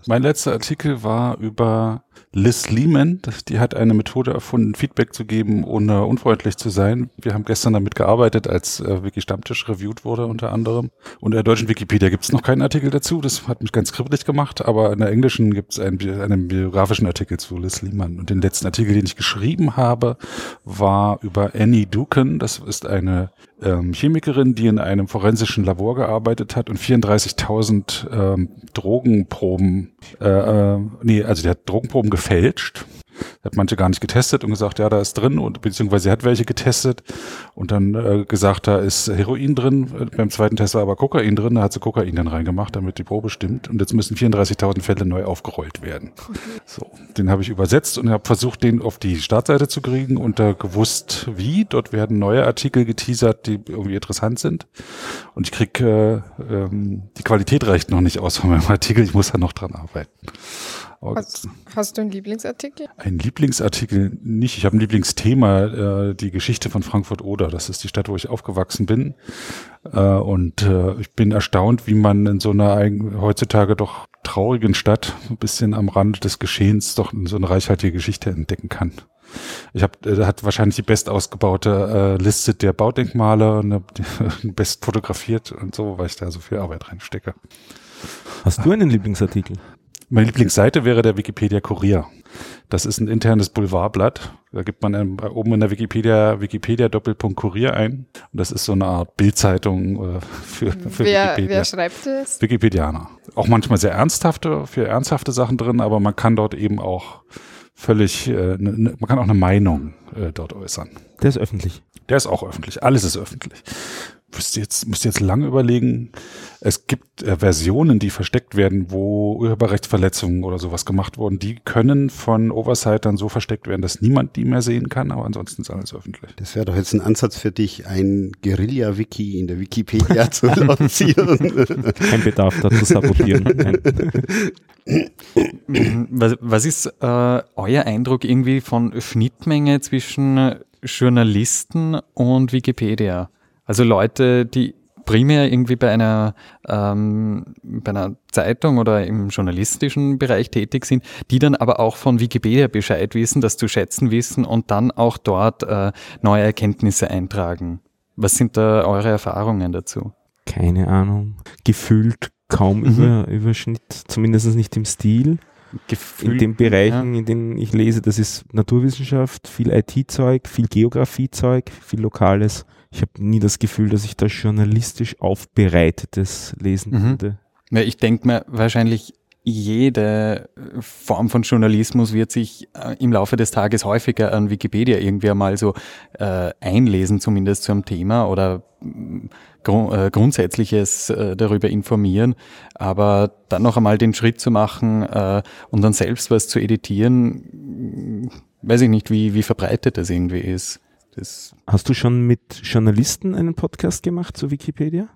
Mein letzter Artikel war über Liz Lehman, die hat eine Methode erfunden, Feedback zu geben, ohne unfreundlich zu sein. Wir haben gestern damit gearbeitet, als äh, Wiki Stammtisch reviewed wurde unter anderem. Und in der deutschen Wikipedia gibt es noch keinen Artikel dazu. Das hat mich ganz kribbelig gemacht. Aber in der englischen gibt es einen, einen biografischen Artikel zu Liz Lehman. Und den letzten Artikel, den ich geschrieben habe, war über Annie Duken. Das ist eine ähm, Chemikerin, die in einem forensischen Labor gearbeitet hat und 34.000 ähm, Drogenproben, äh, äh, nee, also die hat Drogenproben gefälscht hat manche gar nicht getestet und gesagt, ja, da ist drin und beziehungsweise hat welche getestet und dann äh, gesagt, da ist Heroin drin. Beim zweiten Test war aber Kokain drin, da hat sie Kokain dann reingemacht, damit die Probe stimmt. Und jetzt müssen 34.000 Fälle neu aufgerollt werden. So, den habe ich übersetzt und habe versucht, den auf die Startseite zu kriegen und da gewusst, wie. Dort werden neue Artikel geteasert, die irgendwie interessant sind. Und ich krieg äh, ähm, die Qualität reicht noch nicht aus von meinem Artikel. Ich muss da noch dran arbeiten. Hast, hast, du einen Lieblingsartikel? Ein Lieblingsartikel nicht. Ich habe ein Lieblingsthema, äh, die Geschichte von Frankfurt-Oder. Das ist die Stadt, wo ich aufgewachsen bin. Äh, und äh, ich bin erstaunt, wie man in so einer heutzutage doch traurigen Stadt, ein bisschen am Rand des Geschehens, doch so eine reichhaltige Geschichte entdecken kann. Ich habe, äh, hat wahrscheinlich die best ausgebaute äh, Liste der Baudenkmale, eine, best fotografiert und so, weil ich da so viel Arbeit reinstecke. Hast du einen Lieblingsartikel? Meine Lieblingsseite wäre der Wikipedia Kurier. Das ist ein internes Boulevardblatt. Da gibt man ähm, oben in der Wikipedia Wikipedia Doppelpunkt Kurier ein. Und das ist so eine Art Bildzeitung äh, für, für wer, Wikipedia. Wer schreibt das? Wikipedianer. Auch manchmal sehr ernsthafte, für ernsthafte Sachen drin, aber man kann dort eben auch völlig, äh, ne, ne man kann auch eine Meinung äh, dort äußern. Der ist öffentlich. Der ist auch öffentlich. Alles ist öffentlich. Wüsste jetzt, müsste jetzt lange überlegen. Es gibt äh, Versionen, die versteckt werden, wo Urheberrechtsverletzungen oder sowas gemacht wurden. Die können von Oversight so versteckt werden, dass niemand die mehr sehen kann, aber ansonsten ist alles öffentlich. Das wäre doch jetzt ein Ansatz für dich, ein Guerilla-Wiki in der Wikipedia zu lancieren. Kein Bedarf, da zu sabotieren. Was, was ist äh, euer Eindruck irgendwie von Schnittmenge zwischen Journalisten und Wikipedia? Also Leute, die primär irgendwie bei einer, ähm, bei einer Zeitung oder im journalistischen Bereich tätig sind, die dann aber auch von Wikipedia Bescheid wissen, das zu schätzen wissen und dann auch dort äh, neue Erkenntnisse eintragen. Was sind da eure Erfahrungen dazu? Keine Ahnung. Gefühlt kaum mhm. über, Überschnitt, zumindest nicht im Stil. Gefühl, in den Bereichen, ja. in denen ich lese, das ist Naturwissenschaft, viel IT-Zeug, viel Geografie-Zeug, viel Lokales ich habe nie das Gefühl, dass ich da journalistisch aufbereitetes lesen mhm. würde. Ja, ich denke mir wahrscheinlich jede Form von Journalismus wird sich äh, im Laufe des Tages häufiger an Wikipedia irgendwie einmal so äh, einlesen, zumindest zu einem Thema oder mm, gru äh, Grundsätzliches äh, darüber informieren. Aber dann noch einmal den Schritt zu machen äh, und dann selbst was zu editieren, mm, weiß ich nicht, wie, wie verbreitet das irgendwie ist. Das Hast du schon mit Journalisten einen Podcast gemacht zu Wikipedia?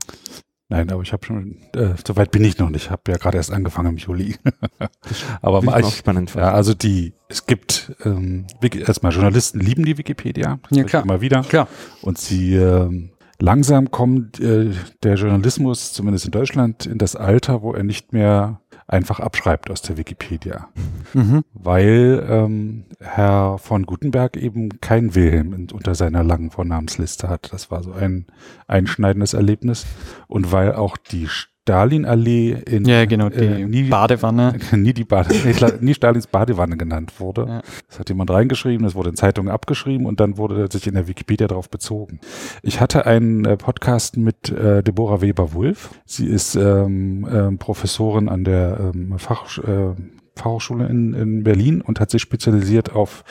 Nein, aber ich habe schon, äh, soweit bin ich noch nicht. Ich habe ja gerade erst angefangen im Juli. aber mal ich, spannend. Ja, also die, es gibt ähm, erstmal Journalisten lieben die Wikipedia. Ja klar. Immer wieder. Klar. Und sie äh, langsam kommt äh, der Journalismus, zumindest in Deutschland, in das Alter, wo er nicht mehr einfach abschreibt aus der Wikipedia. Mhm. Weil ähm, Herr von Gutenberg eben kein Wilhelm in, unter seiner langen Vornamensliste hat. Das war so ein einschneidendes Erlebnis. Und weil auch die Stalinallee in ja, genau, die äh, nie, Badewanne. Nie, die Bade, nie Stalins Badewanne genannt wurde. Ja. Das hat jemand reingeschrieben, das wurde in Zeitungen abgeschrieben und dann wurde sich in der Wikipedia darauf bezogen. Ich hatte einen äh, Podcast mit äh, Deborah Weber-Wulff. Sie ist ähm, ähm, Professorin an der ähm, Fach, äh, Fachhochschule in, in Berlin und hat sich spezialisiert auf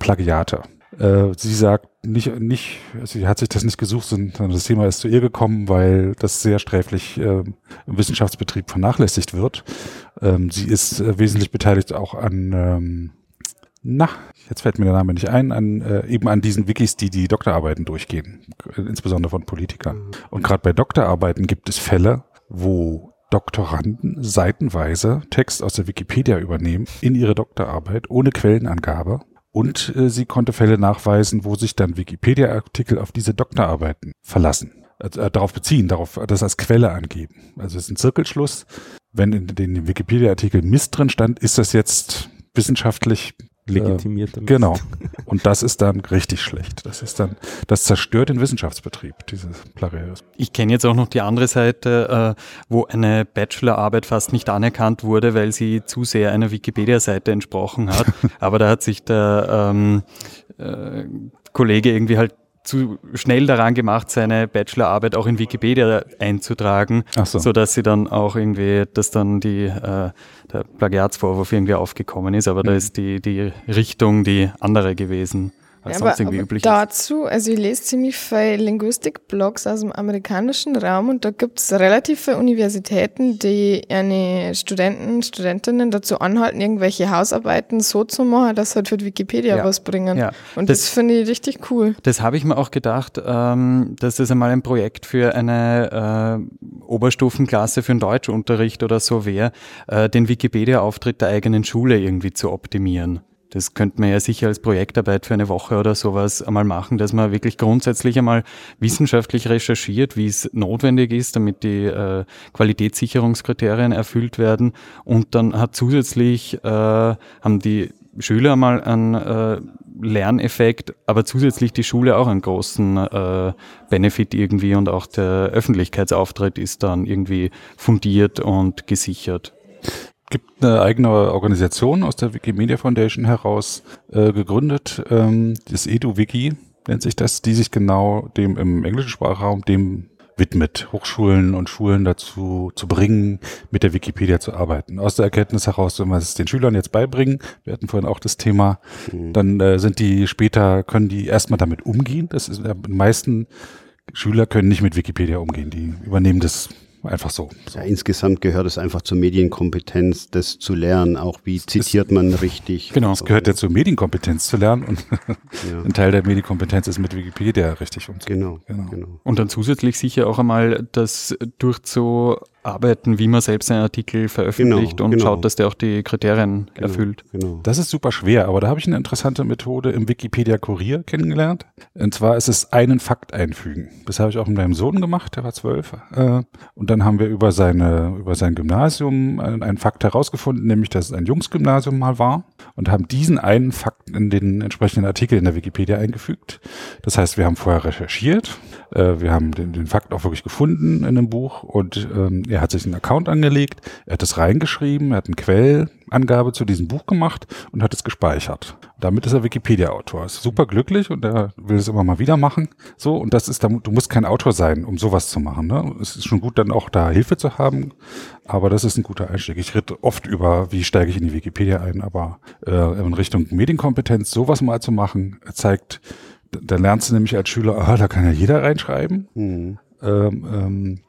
Plagiate. Äh, sie sagt nicht, nicht, sie hat sich das nicht gesucht, sondern das Thema ist zu ihr gekommen, weil das sehr sträflich äh, im Wissenschaftsbetrieb vernachlässigt wird. Ähm, sie ist äh, wesentlich beteiligt auch an, ähm, na, jetzt fällt mir der Name nicht ein, an äh, eben an diesen Wikis, die die Doktorarbeiten durchgehen, insbesondere von Politikern. Und gerade bei Doktorarbeiten gibt es Fälle, wo Doktoranden seitenweise Text aus der Wikipedia übernehmen in ihre Doktorarbeit ohne Quellenangabe und äh, sie konnte Fälle nachweisen, wo sich dann Wikipedia-Artikel auf diese Doktorarbeiten verlassen, also, äh, darauf beziehen, darauf das als Quelle angeben. Also es ist ein Zirkelschluss. Wenn in den Wikipedia-Artikel Mist drin stand, ist das jetzt wissenschaftlich legitimiert. Äh, genau. Und das ist dann richtig schlecht. Das ist dann, das zerstört den Wissenschaftsbetrieb, dieses Plagiarismus. Ich kenne jetzt auch noch die andere Seite, äh, wo eine Bachelorarbeit fast nicht anerkannt wurde, weil sie zu sehr einer Wikipedia-Seite entsprochen hat. Aber da hat sich der ähm, äh, Kollege irgendwie halt zu schnell daran gemacht, seine Bachelorarbeit auch in Wikipedia einzutragen, so. so dass sie dann auch irgendwie, dass dann die, äh, der Plagiatsvorwurf irgendwie aufgekommen ist, aber mhm. da ist die, die Richtung die andere gewesen als ja, sonst irgendwie üblich dazu, ist. also ich lese ziemlich viele Linguistik-Blogs aus dem amerikanischen Raum und da gibt es relativ viele Universitäten, die eine Studenten, Studentinnen dazu anhalten, irgendwelche Hausarbeiten so zu machen, dass halt für Wikipedia ja. was bringen. Ja. Und das, das finde ich richtig cool. Das habe ich mir auch gedacht, ähm, dass das einmal ein Projekt für eine äh, Oberstufenklasse für einen Deutschunterricht oder so wäre, äh, den Wikipedia-Auftritt der eigenen Schule irgendwie zu optimieren. Das könnte man ja sicher als Projektarbeit für eine Woche oder sowas einmal machen, dass man wirklich grundsätzlich einmal wissenschaftlich recherchiert, wie es notwendig ist, damit die äh, Qualitätssicherungskriterien erfüllt werden. Und dann hat zusätzlich, äh, haben die Schüler mal einen äh, Lerneffekt, aber zusätzlich die Schule auch einen großen äh, Benefit irgendwie und auch der Öffentlichkeitsauftritt ist dann irgendwie fundiert und gesichert gibt eine eigene Organisation aus der Wikimedia Foundation heraus äh, gegründet, ähm, das EduWiki nennt sich das, die sich genau dem im englischen Sprachraum dem widmet, Hochschulen und Schulen dazu zu bringen, mit der Wikipedia zu arbeiten. Aus der Erkenntnis heraus, wenn wir es den Schülern jetzt beibringen, wir hatten vorhin auch das Thema, mhm. dann äh, sind die später, können die erstmal damit umgehen. Das ist, äh, den meisten Schüler können nicht mit Wikipedia umgehen. Die übernehmen das einfach so. so. Ja, insgesamt gehört es einfach zur Medienkompetenz, das zu lernen, auch wie zitiert man richtig. Genau, es gehört ja zur Medienkompetenz zu lernen und Ja. ein Teil der Medienkompetenz ist mit Wikipedia richtig umzugehen. Genau, Genau. genau. Und dann zusätzlich sicher auch einmal das durchzuarbeiten, wie man selbst einen Artikel veröffentlicht Genau, und genau. schaut, dass der auch die Kriterien Genau, erfüllt. Genau. Das ist super schwer, aber da habe ich eine interessante Methode im Wikipedia Kurier kennengelernt. Und zwar ist es einen Fakt einfügen. Das habe ich auch mit meinem Sohn gemacht, der war zwölf. Äh, Und dann haben wir über seine, über sein Gymnasium einen einen Fakt herausgefunden, nämlich, dass es ein Jungsgymnasium mal war und haben diesen einen Fakt in den entsprechenden Artikel in der Wikipedia eingefügt. Das heißt, wir haben vorher recherchiert, äh, wir haben den, den Fakt auch wirklich gefunden in dem Buch und ähm, er hat sich einen Account angelegt, er hat es reingeschrieben, er hat eine Quellangabe zu diesem Buch gemacht und hat es gespeichert. Damit ist er Wikipedia-Autor. Ist super glücklich und er will es immer mal wieder machen. So, und das ist, du musst kein Autor sein, um sowas zu machen. Ne? Es ist schon gut, dann auch da Hilfe zu haben, aber das ist ein guter Einstieg. Ich rede oft über, wie steige ich in die Wikipedia ein, aber äh, in Richtung Medienkompetenz sowas mal zu machen, zeigt, da lernst du nämlich als Schüler, ah, da kann ja jeder reinschreiben. Mhm. Ähm, ähm,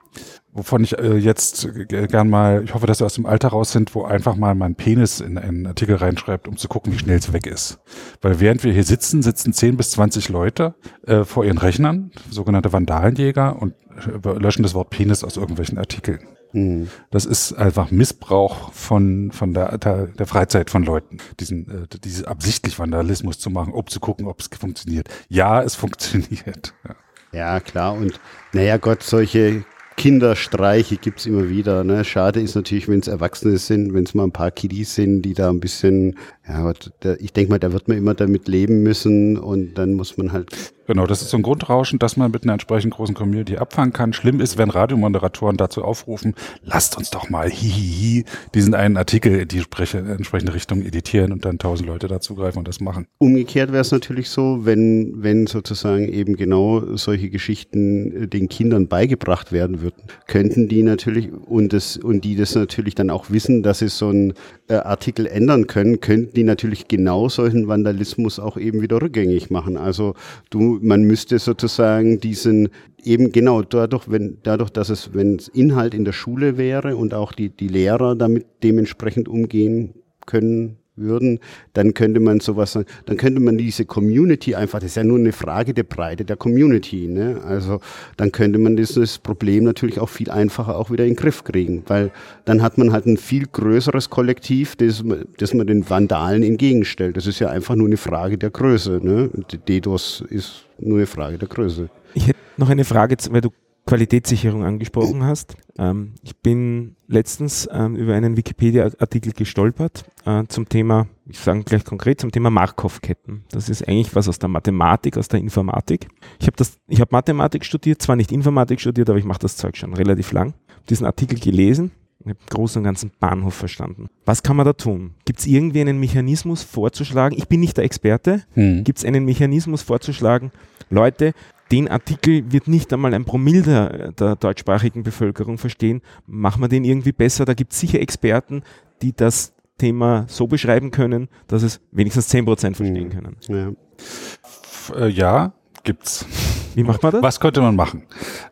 wovon ich äh, jetzt gern mal, ich hoffe, dass wir aus dem Alter raus sind, wo einfach mal mein Penis in einen Artikel reinschreibt, um zu gucken, wie schnell es weg ist. Weil während wir hier sitzen, sitzen 10 bis 20 Leute äh, vor ihren Rechnern, sogenannte Vandalenjäger, und äh, löschen das Wort Penis aus irgendwelchen Artikeln. Mhm. Das ist einfach Missbrauch von, von der, der, der Freizeit von Leuten, diesen, äh, diese absichtlich Vandalismus zu machen, um zu gucken, ob es funktioniert. Ja, es funktioniert. Ja. Ja, klar. Und naja, Gott, solche Kinderstreiche gibt's immer wieder. Ne? Schade ist natürlich, wenn es Erwachsene sind, wenn es mal ein paar Kiddies sind, die da ein bisschen, ja, Gott, da, ich denke mal, da wird man immer damit leben müssen und dann muss man halt Genau, das ist so ein Grundrauschen, das man mit einer entsprechend großen Community abfangen kann. Schlimm ist, wenn Radiomoderatoren dazu aufrufen, lasst uns doch mal hihihi diesen einen Artikel in die spreche, entsprechende Richtung editieren und dann tausend Leute dazugreifen und das machen. Umgekehrt wäre es natürlich so, wenn, wenn sozusagen eben genau solche Geschichten äh, den Kindern beigebracht werden würden, könnten die natürlich und das und die das natürlich dann auch wissen, dass sie so einen äh, Artikel ändern können, könnten die natürlich genau solchen Vandalismus auch eben wieder rückgängig machen. Also du, man müsste sozusagen diesen eben genau dadurch, wenn dadurch, dass es wenn es Inhalt in der Schule wäre und auch die die Lehrer damit dementsprechend umgehen können würden, dann könnte man sowas, dann könnte man diese Community einfach, das ist ja nur eine Frage der Breite der Community, ne? Also dann könnte man dieses Problem natürlich auch viel einfacher auch wieder in den Griff kriegen, weil dann hat man halt ein viel größeres Kollektiv, das, man- das man den Vandalen entgegenstellt. Das ist ja einfach nur eine Frage der Größe, ne? DDoS ist nur eine Frage der Größe. Ich hätte noch eine Frage, weil du Qualitätssicherung angesprochen hast. Ähm, ich bin letztens ähm, über einen Wikipedia-Artikel gestolpert äh, zum Thema, ich sage gleich konkret, zum Thema Markov-Ketten. Das ist eigentlich was aus der Mathematik, aus der Informatik. Ich habe das, ich habe Mathematik studiert, zwar nicht Informatik studiert, aber ich mache das Zeug schon relativ lang. Hab Diesen Artikel gelesen, ich habe im Großen und Ganzen Bahnhof verstanden. Was kann man da tun? Gibt es irgendwie einen Mechanismus vorzuschlagen? Ich bin nicht der Experte, Hm. gibt es einen Mechanismus vorzuschlagen, Leute, den Artikel wird nicht einmal ein Promille der, der deutschsprachigen Bevölkerung verstehen, machen wir den irgendwie besser. Da gibt es sicher Experten, die das Thema so beschreiben können, dass es wenigstens 10% verstehen Mhm. können. Ja. F- äh, ja, gibt's. Wie macht man das? Was könnte man machen?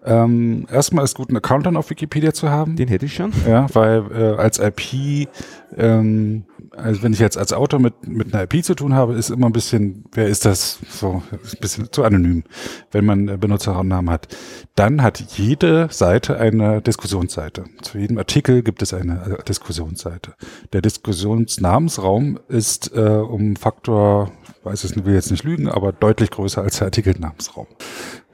Ähm, erstmal ist gut, einen Account dann auf Wikipedia zu haben. Den hätte ich schon. Ja, weil äh, als IP, ähm, also wenn ich jetzt als Autor mit, mit einer IP zu tun habe, ist immer ein bisschen, wer ist das? So, ist ein bisschen zu anonym, wenn man äh, Benutzernamen hat. Dann hat jede Seite eine Diskussionsseite. Zu jedem Artikel gibt es eine äh, Diskussionsseite. Der Diskussionsnamensraum ist äh, um Faktor, weiß es will jetzt nicht lügen, aber deutlich größer als der Artikelnamensraum.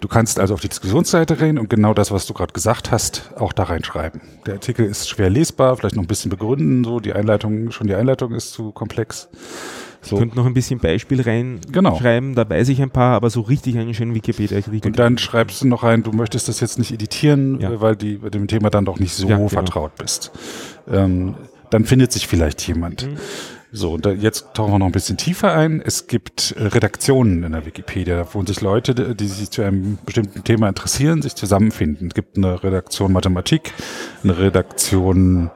Du kannst also auf die Diskussionsseite gehen und genau das, was du gerade gesagt hast, auch da reinschreiben. Der Artikel ist schwer lesbar, vielleicht noch ein bisschen begründen, so die Einleitung, schon die Einleitung ist zu komplex. So. Könnt noch ein bisschen Beispiel Genau. reinschreiben, da weiß ich ein paar, aber so richtig einen schönen Wikipedia-Artikel. Und dann schreibst du noch rein, du möchtest das jetzt nicht editieren, Ja. weil du mit dem Thema dann doch nicht so Ja, genau. vertraut bist. Ähm, dann findet sich vielleicht jemand. Mhm. So, und da, jetzt tauchen wir noch ein bisschen tiefer ein. Es gibt äh, Redaktionen in der Wikipedia, wo sich Leute, die sich zu einem bestimmten Thema interessieren, sich zusammenfinden. Es gibt eine Redaktion Mathematik, eine Redaktion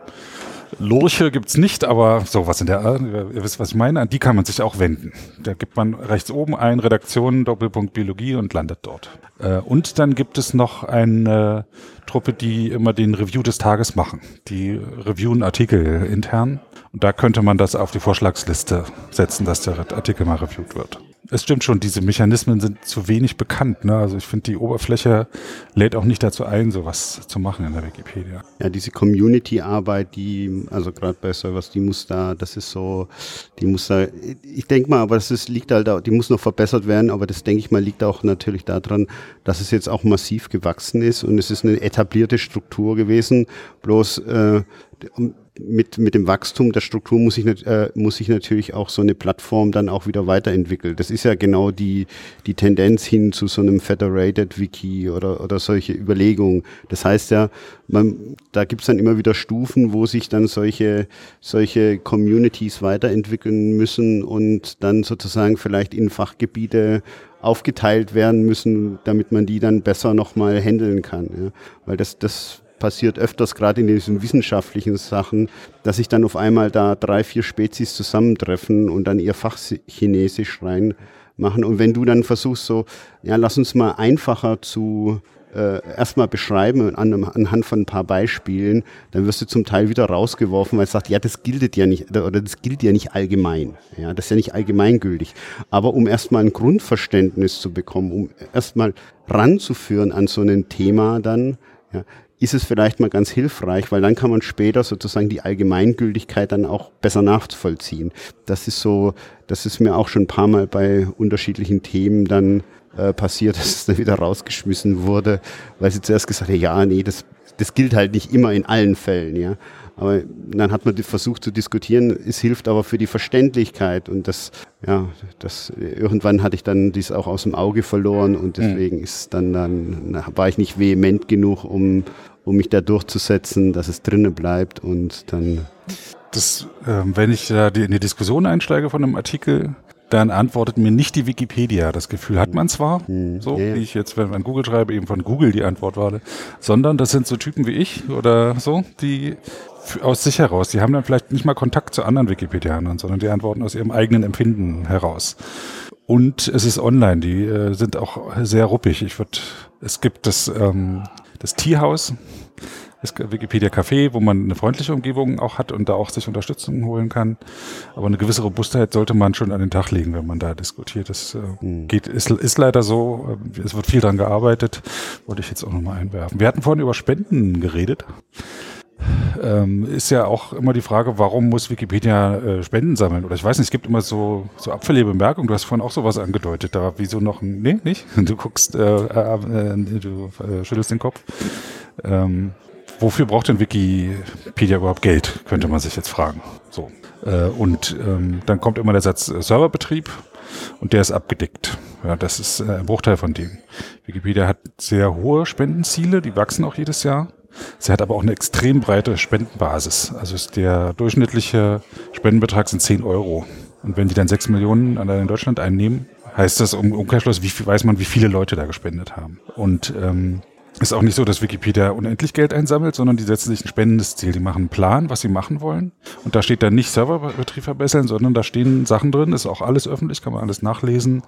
Lurche gibt's nicht, aber sowas in der Art, ihr wisst, was ich meine, an die kann man sich auch wenden. Da gibt man rechts oben ein Redaktion, Doppelpunkt Biologie und landet dort. Äh, und dann gibt es noch eine Truppe, die immer den Review des Tages machen. Die reviewen Artikel intern. Und da könnte man das auf die Vorschlagsliste setzen, dass der Artikel mal reviewed wird es stimmt schon, diese Mechanismen sind zu wenig bekannt. Ne? Also ich finde, die Oberfläche lädt auch nicht dazu ein, sowas zu machen in der Wikipedia. Ja, diese Community-Arbeit, die, also gerade bei Servers, die muss da, das ist so, die muss da, ich denke mal, aber das ist, liegt halt, die muss noch verbessert werden, aber das denke ich mal, liegt auch natürlich daran, dass es jetzt auch massiv gewachsen ist und es ist eine etablierte Struktur gewesen. Bloß äh, mit, mit dem Wachstum der Struktur muss ich, äh, muss ich natürlich auch so eine Plattform dann auch wieder weiterentwickeln. Das ist ja genau die, die Tendenz hin zu so einem Federated Wiki oder, oder solche Überlegungen. Das heißt ja, man, da gibt's dann immer wieder Stufen, wo sich dann solche, solche Communities weiterentwickeln müssen und dann sozusagen vielleicht in Fachgebiete aufgeteilt werden müssen, damit man die dann besser nochmal handeln kann. Ja. Weil das, das passiert öfters, gerade in diesen wissenschaftlichen Sachen, dass sich dann auf einmal da drei, vier Spezies zusammentreffen und dann ihr Fachchinesisch reinmachen. Und wenn du dann versuchst, so, ja, lass uns mal einfacher zu äh, erstmal beschreiben an, anhand von ein paar Beispielen, dann wirst du zum Teil wieder rausgeworfen, weil es sagt, ja, das gilt ja nicht, oder das gilt ja nicht allgemein. Ja, das ist ja nicht allgemeingültig. Aber um erstmal ein Grundverständnis zu bekommen, um erstmal ranzuführen an so ein Thema dann, ja, ist es vielleicht mal ganz hilfreich, weil dann kann man später sozusagen die Allgemeingültigkeit dann auch besser nachvollziehen. Das ist so, das ist mir auch schon ein paar Mal bei unterschiedlichen Themen dann äh, passiert, dass es dann wieder rausgeschmissen wurde, weil sie zuerst gesagt haben, ja, nee, das, das gilt halt nicht immer in allen Fällen, ja. Aber dann hat man versucht zu diskutieren, es hilft aber für die Verständlichkeit und das, ja, das, irgendwann hatte ich dann dies auch aus dem Auge verloren und mhm. deswegen ist dann, dann, war ich nicht vehement genug, um, um mich da durchzusetzen, dass es drinnen bleibt und dann. Das, äh, wenn ich da in die Diskussion einsteige von einem Artikel, dann antwortet mir nicht die Wikipedia. Das Gefühl hat man zwar, mhm. so wie ich jetzt, wenn man Google schreibe, eben von Google die Antwort war, sondern das sind so Typen wie ich oder so, die aus sich heraus. Die haben dann vielleicht nicht mal Kontakt zu anderen Wikipedianern, sondern die antworten aus ihrem eigenen Empfinden heraus. Und es ist online, die äh, sind auch sehr ruppig. Ich würde, es gibt das, ähm, das Tierhaus, das Wikipedia Café, wo man eine freundliche Umgebung auch hat und da auch sich Unterstützung holen kann. Aber eine gewisse Robustheit sollte man schon an den Tag legen, wenn man da diskutiert. Das äh, mhm. geht, ist, ist leider so. Es wird viel dran gearbeitet. Wollte ich jetzt auch nochmal einwerfen. Wir hatten vorhin über Spenden geredet ähm, ist ja auch immer die Frage, warum muss Wikipedia äh, Spenden sammeln? Oder ich weiß nicht, es gibt immer so, so abfällige Bemerkungen. Du hast vorhin auch sowas angedeutet. Da, wieso noch ein, nee, nicht? Du guckst, äh, äh, äh du äh, schüttelst den Kopf. Ähm, wofür braucht denn Wikipedia überhaupt Geld? Könnte man sich jetzt fragen. So. Äh, und ähm, dann kommt immer der Satz äh, Serverbetrieb und der ist abgedeckt. Ja, das ist äh, ein Bruchteil von dem. Wikipedia hat sehr hohe Spendenziele, die wachsen auch jedes Jahr. Sie hat aber auch eine extrem breite Spendenbasis. Also der durchschnittliche Spendenbetrag sind 10 Euro. Und wenn die dann 6 Millionen in Deutschland einnehmen, heißt das um Umkehrschluss, wie viel, weiß man, wie viele Leute da gespendet haben. Und ähm, ist auch nicht so, dass Wikipedia unendlich Geld einsammelt, sondern die setzen sich ein spendendes Ziel. Die machen einen Plan, was sie machen wollen. Und da steht dann nicht Serverbetrieb verbessern, sondern da stehen Sachen drin, ist auch alles öffentlich, kann man alles nachlesen.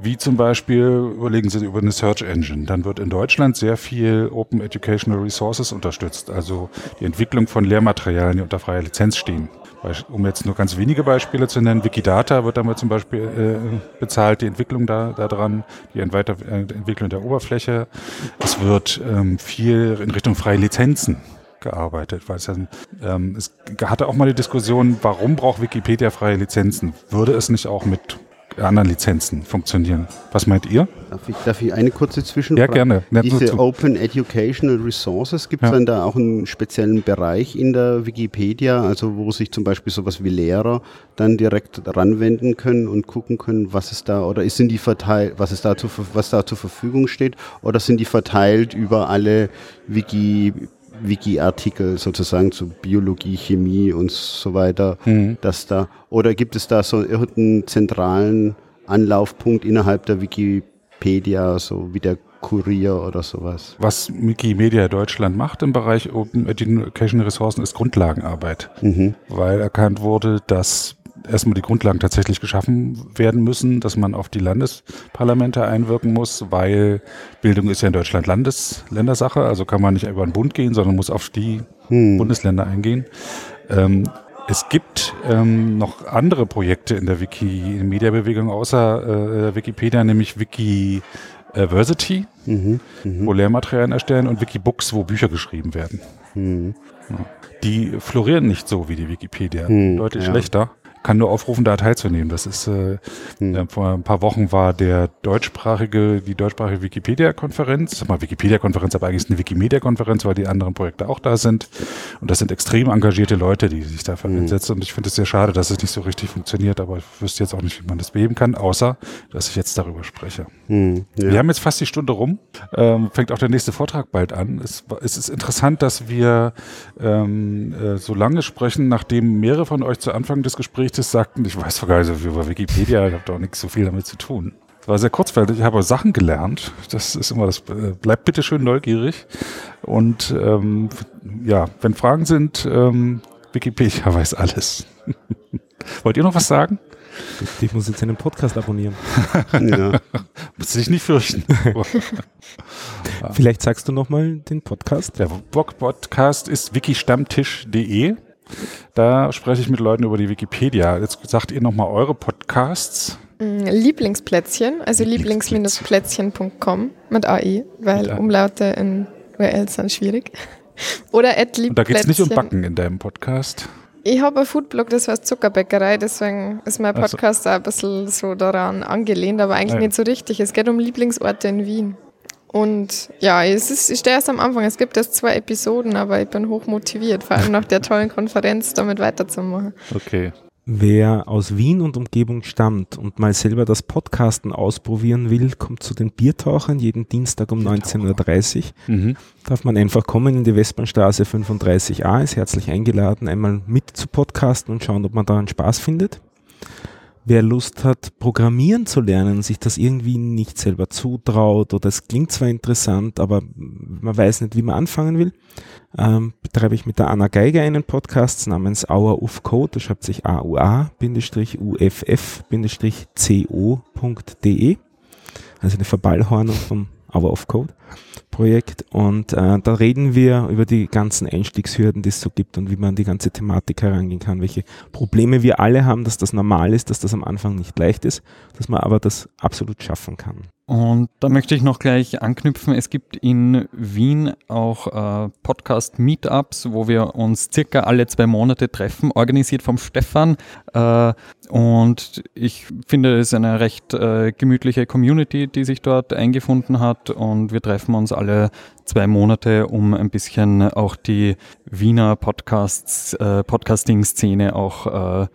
Wie zum Beispiel überlegen Sie über eine Search Engine. Dann wird in Deutschland sehr viel Open Educational Resources unterstützt, also die Entwicklung von Lehrmaterialien, die unter freier Lizenz stehen. Um jetzt nur ganz wenige Beispiele zu nennen, Wikidata wird damit zum Beispiel äh, bezahlt, die Entwicklung da, da dran, die Weiterentwicklung der Oberfläche. Es wird ähm, viel in Richtung freie Lizenzen gearbeitet, weil es, ja, ähm, es hatte auch mal die Diskussion, warum braucht Wikipedia freie Lizenzen? Würde es nicht auch mit anderen Lizenzen funktionieren. Was meint ihr? Darf ich, darf ich eine kurze Zwischenfrage? Ja, gerne. Nicht Diese Open Educational Resources, gibt es ja. dann da auch einen speziellen Bereich in der Wikipedia, also wo sich zum Beispiel sowas wie Lehrer dann direkt ranwenden können und gucken können, was ist da, oder sind die verteilt, was ist da zu, was da zur Verfügung steht, oder sind die verteilt über alle Wikipedia Wiki-Artikel sozusagen zu Biologie, Chemie und so weiter, mhm. dass da, oder gibt es da so irgendeinen zentralen Anlaufpunkt innerhalb der Wikipedia, so wie der Kurier oder sowas. Was Wikimedia Deutschland macht im Bereich Open Education Ressourcen ist Grundlagenarbeit, Mhm. weil erkannt wurde, dass erstmal die Grundlagen tatsächlich geschaffen werden müssen, dass man auf die Landesparlamente einwirken muss, weil Bildung ist ja in Deutschland Landes Ländersache, also kann man nicht über den Bund gehen, sondern muss auf die Hm. Bundesländer eingehen. Ähm, es gibt ähm, noch andere Projekte in der Wikimedia-Bewegung außer äh, Wikipedia, nämlich Wikiversity, Mhm. Mhm. wo Lehrmaterialien erstellen und Wikibooks, wo Bücher geschrieben werden. Mhm. Die florieren nicht so wie die Wikipedia, Hm, deutlich ja. schlechter. Kann nur aufrufen, da teilzunehmen. Das ist äh, Hm. vor ein paar Wochen war der deutschsprachige, die deutschsprachige Wikipedia-Konferenz. Sag mal Wikipedia-Konferenz, aber eigentlich ist eine Wikimedia-Konferenz, weil die anderen Projekte auch da sind. Und das sind extrem engagierte Leute, die sich dafür Hm. einsetzen. Und ich finde es sehr schade, dass es nicht so richtig funktioniert, aber ich wüsste jetzt auch nicht, wie man das beheben kann, außer dass ich jetzt darüber spreche. Hm. Wir Ja. haben jetzt fast die Stunde rum. Ähm, fängt auch der nächste Vortrag bald an. Es, es ist interessant, dass wir ähm, äh, so lange sprechen, nachdem mehrere von euch zu Anfang des Gesprächs sagten, ich weiß gar nicht so viel über Wikipedia, ich habe doch nichts so viel damit zu tun. Es war sehr kurzweilig, ich habe Sachen gelernt. Das ist immer das, äh, bleibt bitte schön neugierig. Und ähm, ja, wenn Fragen sind, ähm, Wikipedia weiß alles. Wollt ihr noch was sagen? Ich muss jetzt einen Podcast abonnieren. ja. Musst du dich nicht fürchten. Vielleicht sagst du nochmal den Podcast. Der Blog-Podcast ist wikistammtisch.de. Da spreche ich mit Leuten über die Wikipedia. Jetzt sagt ihr nochmal eure Podcasts. Mm, Lieblingsplätzchen, also Lieblingsplätzchen. lieblings-plätzchen.com mit AI, weil Mit A. Umlaute in URLs sind schwierig. Oder at Und da geht es nicht um. Backen in deinem Podcast. Ich habe ein Foodblog, das heißt Zuckerbäckerei, deswegen ist mein. Podcast auch ein bisschen so daran angelehnt, aber eigentlich ja. nicht so richtig. Es geht um Lieblingsorte in Wien. Und ja, es ist, ich stehe erst am Anfang. Es gibt erst zwei Episoden, aber ich bin hoch motiviert, vor allem nach der tollen Konferenz damit weiterzumachen. Okay. Wer aus Wien und Umgebung stammt und mal selber das Podcasten ausprobieren will, kommt zu den Biertauchern jeden Dienstag um Biertaucher. 19.30 Uhr. Mhm. Darf man einfach kommen in die Westbahnstraße 35a, ist herzlich eingeladen, einmal mit zu podcasten und schauen, ob man daran Spaß findet. Wer Lust hat, programmieren zu lernen, sich das irgendwie nicht selber zutraut oder es klingt zwar interessant, aber man weiß nicht, wie man anfangen will, ähm, betreibe ich mit der Anna Geiger einen Podcast namens Hour of Code, das schreibt sich AUA-UFF-CO.de, also eine Verballhornung vom Hour of Code. Projekt und äh, da reden wir über die ganzen Einstiegshürden, die es so gibt und wie man an die ganze Thematik herangehen kann, welche Probleme wir alle haben, dass das normal ist, dass das am Anfang nicht leicht ist, dass man aber das absolut schaffen kann. Und da möchte ich noch gleich anknüpfen. Es gibt in Wien auch äh, Podcast-Meetups, wo wir uns circa alle zwei Monate treffen, organisiert vom Stefan. Äh, und ich finde, es ist eine recht äh, gemütliche Community, die sich dort eingefunden hat. Und wir treffen uns alle zwei Monate, um ein bisschen auch die Wiener Podcasts, äh, Podcasting-Szene auch äh,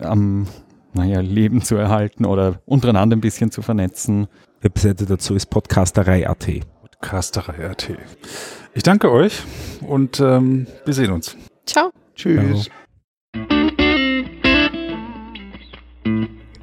am naja, Leben zu erhalten oder untereinander ein bisschen zu vernetzen. Webseite dazu ist podcasterei.at. Podcasterei.at. Ich danke euch und ähm, wir sehen uns. Ciao. Tschüss.